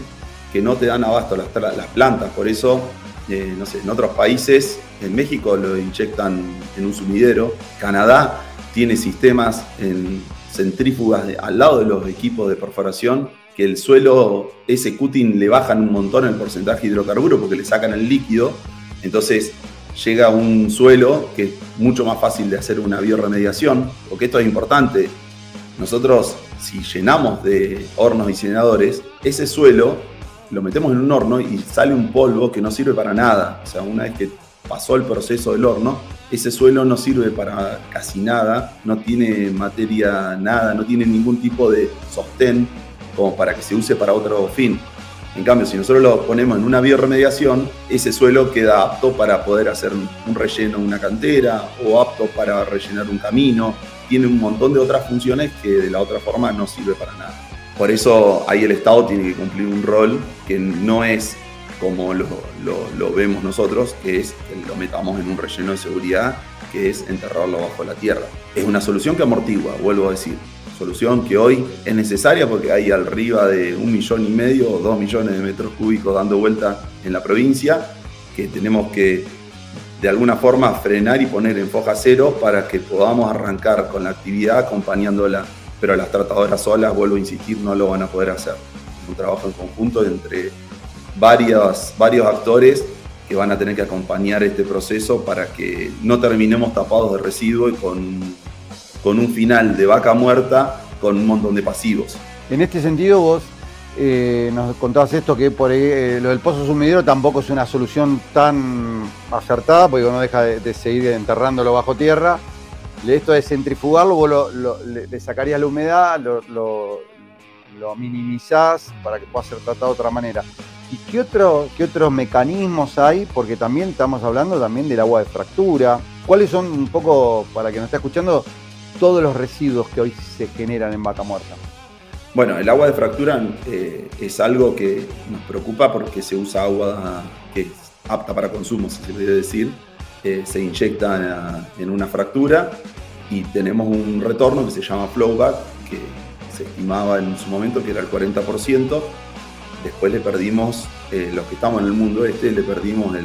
que no te dan abasto las, plantas, por eso, eh, no sé, en otros países, en México lo inyectan en un sumidero, Canadá tiene sistemas en centrífugas al lado de los equipos de perforación que el suelo, ese cutting le bajan un montón el porcentaje de hidrocarburo porque le sacan el líquido, entonces llega a un suelo que es mucho más fácil de hacer una bioremediación, porque esto es importante. Nosotros, si llenamos de hornos incineradores, ese suelo lo metemos en un horno y sale un polvo que no sirve para nada. O sea, una vez que pasó el proceso del horno, ese suelo no sirve para casi nada, no tiene materia nada, no tiene ningún tipo de sostén como para que se use para otro fin. En cambio, si nosotros lo ponemos en una bioremediación, ese suelo queda apto para poder hacer un relleno en una cantera o apto para rellenar un camino. Tiene un montón de otras funciones que de la otra forma no sirve para nada. Por eso ahí el Estado tiene que cumplir un rol que no es como lo, vemos nosotros, que es que lo metamos en un relleno de seguridad, que es enterrarlo bajo la tierra. Es una solución que amortigua, vuelvo a decir solución que hoy es necesaria porque hay arriba de un millón y medio o dos millones de metros cúbicos dando vuelta en la provincia, que tenemos que de alguna forma frenar y poner en foja cero para que podamos arrancar con la actividad acompañándola. Pero las tratadoras solas, vuelvo a insistir, no lo van a poder hacer. Es un trabajo en conjunto entre varios, varios actores que van a tener que acompañar este proceso para que no terminemos tapados de residuo y con con un final de vaca muerta con un montón de pasivos. En este sentido, vos eh, nos contabas esto que por ahí eh, lo del pozo sumidero tampoco es una solución tan acertada, porque uno deja de, seguir enterrándolo bajo tierra. Esto de centrifugarlo, vos le, sacarías la humedad, lo, lo, minimizás para que pueda ser tratado de otra manera. ¿Y qué, otro, qué otros mecanismos hay? Porque también estamos hablando también del agua de fractura. ¿Cuáles son un poco, para que nos esté escuchando, todos los residuos que hoy se generan en vaca muerta? Bueno, el agua de fractura eh, es algo que nos preocupa porque se usa agua que es apta para consumo, si se puede decir. Eh, se inyecta en una fractura y tenemos un retorno que se llama flowback, que se estimaba en su momento que era el 40%. Después le perdimos, eh, los que estamos en el mundo este, le perdimos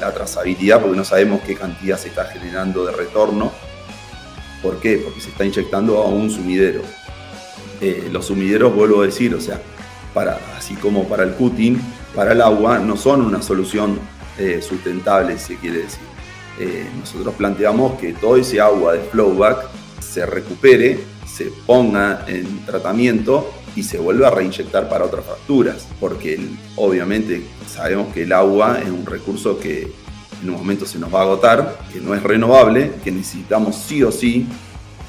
la trazabilidad porque no sabemos qué cantidad se está generando de retorno ¿Por qué? Porque se está inyectando a un sumidero. Eh, los sumideros, vuelvo a decir, o sea, para, así como para el cutting, para el agua no son una solución eh, sustentable, se quiere decir. Eh, nosotros planteamos que todo ese agua de flowback se recupere, se ponga en tratamiento y se vuelva a reinyectar para otras facturas, porque obviamente sabemos que el agua es un recurso que en un momento se nos va a agotar, que no es renovable, que necesitamos sí o sí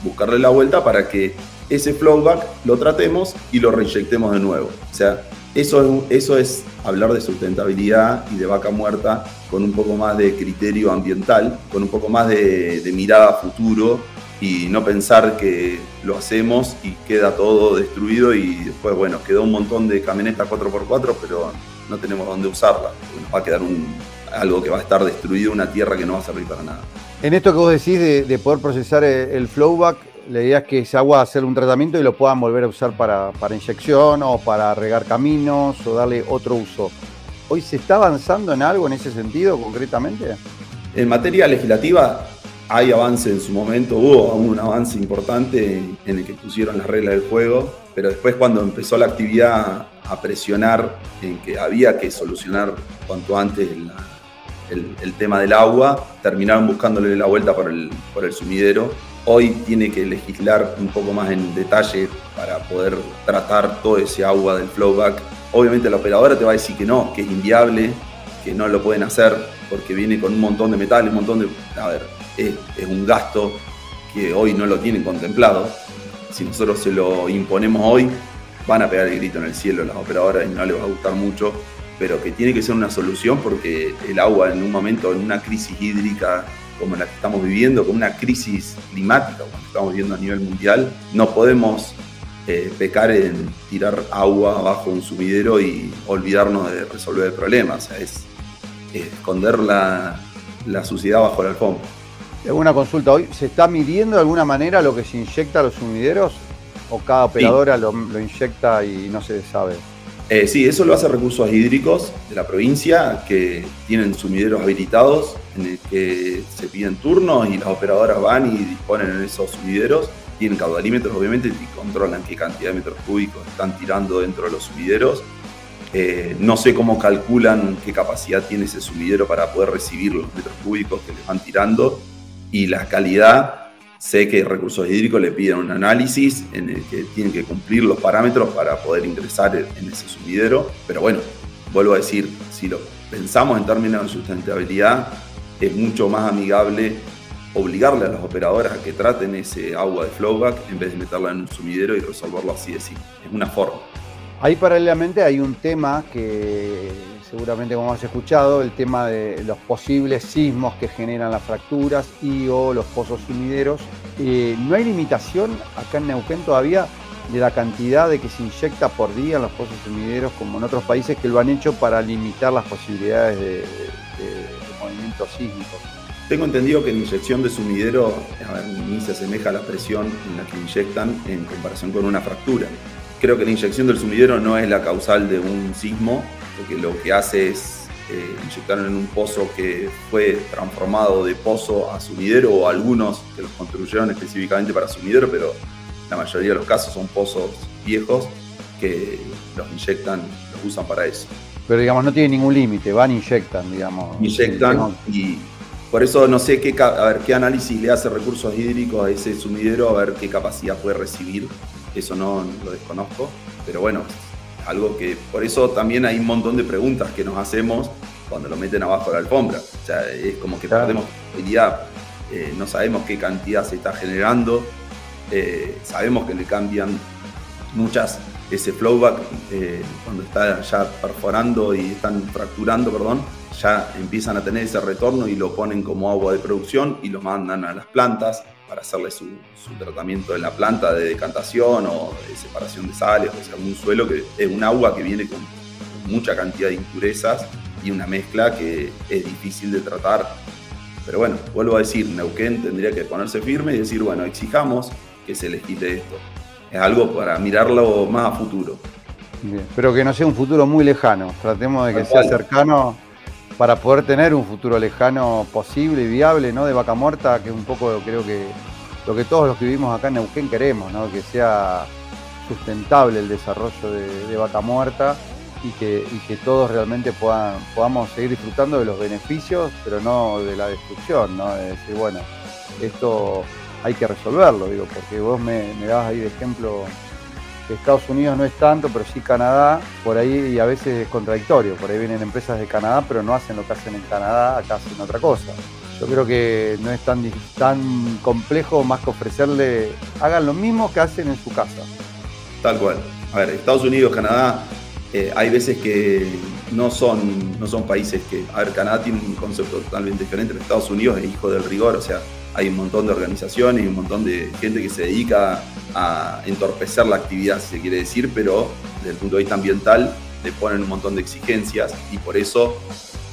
buscarle la vuelta para que ese flowback lo tratemos y lo reinyectemos de nuevo. O sea, eso es, eso es hablar de sustentabilidad y de vaca muerta con un poco más de criterio ambiental, con un poco más de, de mirada a futuro y no pensar que lo hacemos y queda todo destruido y después, bueno, quedó un montón de camionetas 4x4, pero no tenemos dónde usarla, nos va a quedar un, algo que va a estar destruido, una tierra que no va a servir para nada. En esto que vos decís de, poder procesar el, flowback, la idea es que ese agua hacer un tratamiento y lo puedan volver a usar para, inyección o para regar caminos o darle otro uso. ¿Hoy se está avanzando en algo en ese sentido concretamente? En materia legislativa hay avance en su momento, hubo un avance importante en el que pusieron las reglas del juego, pero después cuando empezó la actividad a presionar en que había que solucionar cuanto antes la, el, tema del agua, terminaron buscándole la vuelta por el, por el sumidero. Hoy tiene que legislar un poco más en detalle para poder tratar todo ese agua del flowback. Obviamente la operadora te va a decir que no, que es inviable, que no lo pueden hacer porque viene con un montón de metal, un montón de... A ver, es, es un gasto que hoy no lo tienen contemplado. Si nosotros se lo imponemos hoy, van a pegar el grito en el cielo las operadoras y no les va a gustar mucho pero que tiene que ser una solución porque el agua en un momento, en una crisis hídrica como la que estamos viviendo, con una crisis climática como la que estamos viviendo a nivel mundial, no podemos eh, pecar en tirar agua bajo un sumidero y olvidarnos de resolver el problema. O sea, es, esconder la, la, suciedad bajo la alfombra. ¿Alguna consulta hoy? ¿Se está midiendo de alguna manera lo que se inyecta a los sumideros? ¿O cada operadora lo, lo inyecta y no se sabe? Eh, sí, eso lo hace Recursos Hídricos de la provincia, que tienen sumideros habilitados en el que se piden turnos y las operadoras van y disponen en esos sumideros. Tienen caudalímetros, obviamente, y controlan qué cantidad de metros cúbicos están tirando dentro de los sumideros. Eh, no sé cómo calculan qué capacidad tiene ese sumidero para poder recibir los metros cúbicos que les van tirando y la calidad Sé que Recursos Hídricos le piden un análisis en el que tienen que cumplir los parámetros para poder ingresar en ese sumidero, pero bueno, vuelvo a decir, si lo pensamos en términos de sustentabilidad, es mucho más amigable obligarle a las operadoras a que traten ese agua de flowback en vez de meterla en un sumidero y resolverlo así de simple. Es una forma. Ahí paralelamente hay un tema que seguramente como has escuchado, el tema de los posibles sismos que generan las fracturas y o los pozos sumideros. Eh, no hay limitación acá en Neuquén todavía de la cantidad de que se inyecta por día en los pozos sumideros, como en otros países que lo han hecho para limitar las posibilidades de, movimientos sísmicos. Tengo entendido que la inyección de sumidero ni se asemeja a la presión en la que inyectan en comparación con una fractura. Creo que la inyección del sumidero no es la causal de un sismo, porque lo que hace es eh, inyectar en un pozo que fue transformado de pozo a sumidero, o algunos que los construyeron específicamente para sumidero, pero la mayoría de los casos son pozos viejos que los inyectan, los usan para eso. Pero digamos, no tiene ningún límite, van, inyectan, digamos. Inyectan y por eso no sé qué, a ver, qué análisis le hace recursos hídricos a ese sumidero, a ver qué capacidad puede recibir. Eso no lo desconozco. Pero bueno, algo que por eso también hay un montón de preguntas que nos hacemos cuando lo meten abajo de la alfombra. O sea, es como que perdemos posibilidad, eh, no sabemos qué cantidad se está generando, eh, sabemos que le cambian muchas ese flowback eh, cuando está ya perforando y están fracturando, perdón, ya empiezan a tener ese retorno y lo ponen como agua de producción y lo mandan a las plantas para hacerle su, tratamiento en la planta de decantación o de separación de sales, o sea, un suelo que es un agua que viene con, mucha cantidad de impurezas y una mezcla que es difícil de tratar. Pero bueno, vuelvo a decir, Neuquén tendría que ponerse firme y decir, bueno, exijamos que se les quite esto. Es algo para mirarlo más a futuro. pero que no sea un futuro muy lejano, tratemos de que sea cercano para poder tener un futuro lejano posible y viable, ¿no? De vaca muerta, que es un poco creo que lo que todos los que vivimos acá en Neuquén queremos, ¿no? Que sea sustentable el desarrollo de, vaca muerta y que, todos realmente puedan, podamos seguir disfrutando de los beneficios, pero no de la destrucción, ¿no? De decir, bueno, esto hay que resolverlo, digo, porque vos me, me dabas ahí de ejemplo Estados Unidos no es tanto, pero sí Canadá, por ahí y a veces es contradictorio. Por ahí vienen empresas de Canadá, pero no hacen lo que hacen en Canadá, acá hacen otra cosa. Yo creo que no es tan, tan complejo más que ofrecerle, hagan lo mismo que hacen en su casa. Tal cual. A ver, Estados Unidos, Canadá, eh, hay veces que no son, no son países que, a ver, Canadá tiene un concepto totalmente diferente, pero Estados Unidos es hijo del rigor, o sea, hay un montón de organizaciones y un montón de gente que se dedica entorpecer la actividad, si se quiere decir, pero desde el punto de vista ambiental le ponen un montón de exigencias y por eso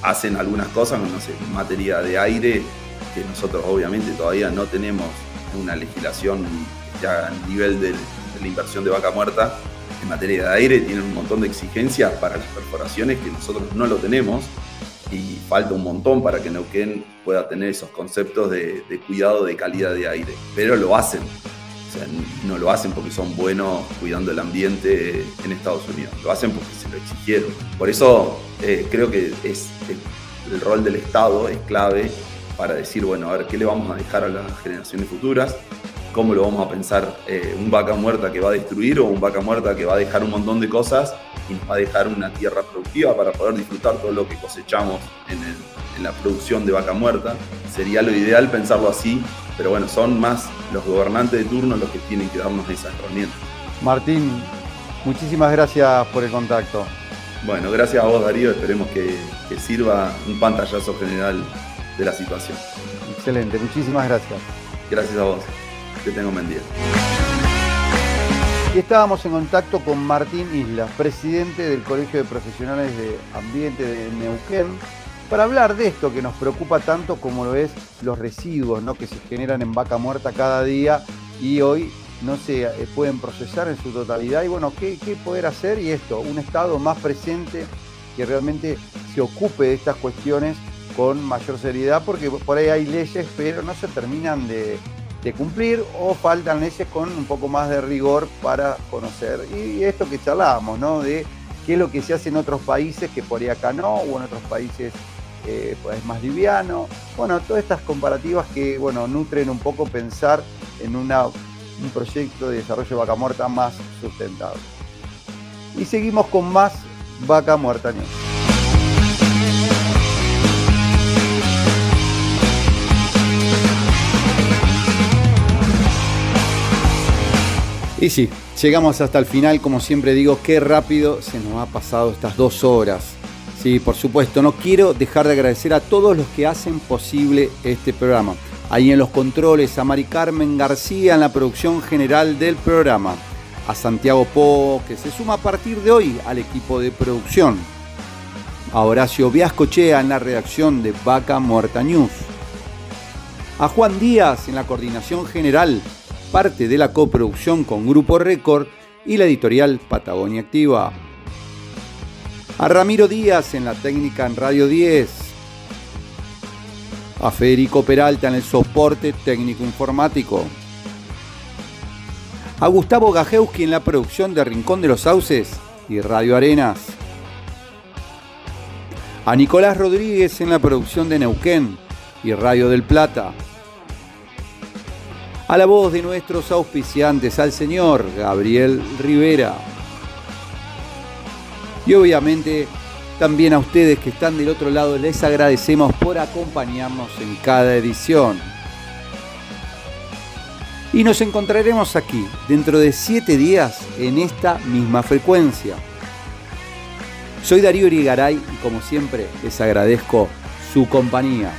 hacen algunas cosas, no sé, en materia de aire, que nosotros obviamente todavía no tenemos una legislación ya a nivel de la inversión de vaca muerta, en materia de aire tienen un montón de exigencias para las perforaciones que nosotros no lo tenemos y falta un montón para que Neuquén pueda tener esos conceptos de, cuidado de calidad de aire. Pero lo hacen. Sea, no lo hacen porque son buenos cuidando el ambiente en Estados Unidos. Lo hacen porque se lo exigieron. Por eso eh, creo que es, el rol del Estado es clave para decir, bueno, a ver, ¿qué le vamos a dejar a las generaciones futuras? ¿Cómo lo vamos a pensar? Eh, ¿Un vaca muerta que va a destruir o un vaca muerta que va a dejar un montón de cosas y nos va a dejar una tierra productiva para poder disfrutar todo lo que cosechamos en, la producción de vaca muerta. Sería lo ideal pensarlo así, pero bueno, son más los gobernantes de turno los que tienen que darnos esas herramientas. Martín, muchísimas gracias por el contacto. Bueno, gracias a vos Darío, esperemos que, que sirva un pantallazo general de la situación. Excelente, muchísimas gracias. Gracias a vos, que tenga un buen. Y estábamos en contacto con Martín Islas, presidente del Colegio de Profesionales de Ambiente de Neuquén, para hablar de esto que nos preocupa tanto como lo es los residuos ¿no? que se generan en vaca muerta cada día y hoy no se eh, pueden procesar en su totalidad. Y bueno, ¿qué, ¿qué, poder hacer? Y esto, un Estado más presente que realmente se ocupe de estas cuestiones con mayor seriedad, porque por ahí hay leyes, pero no se terminan de, de cumplir o faltan leyes con un poco más de rigor para conocer. Y esto que charlábamos, ¿no? De qué es lo que se hace en otros países que por ahí acá no, o en otros países eh, pues es más liviano. Bueno, todas estas comparativas que, bueno, nutren un poco pensar en un proyecto de desarrollo de vaca muerta más sustentable. Y seguimos con más vaca muerta news. Y sí, llegamos hasta el final, como siempre digo, qué rápido se nos ha pasado estas dos horas. Sí, por supuesto, no quiero dejar de agradecer a todos los que hacen posible este programa. Ahí en los controles, a Mari Carmen García en la producción general del programa. A Santiago Po, que se suma a partir de hoy al equipo de producción. A Horacio Viascochea en la redacción de Vaca Muerta News. A Juan Díaz en la coordinación general parte de la coproducción con Grupo Record y la editorial Patagonia Activa. A Ramiro Díaz en la técnica en Radio 10. A Federico Peralta en el soporte técnico informático. A Gustavo Gajewski en la producción de Rincón de los Sauces y Radio Arenas. A Nicolás Rodríguez en la producción de Neuquén y Radio del Plata a la voz de nuestros auspiciantes, al señor Gabriel Rivera. Y obviamente también a ustedes que están del otro lado les agradecemos por acompañarnos en cada edición. Y nos encontraremos aquí dentro de siete días en esta misma frecuencia. Soy Darío Irigaray y como siempre les agradezco su compañía.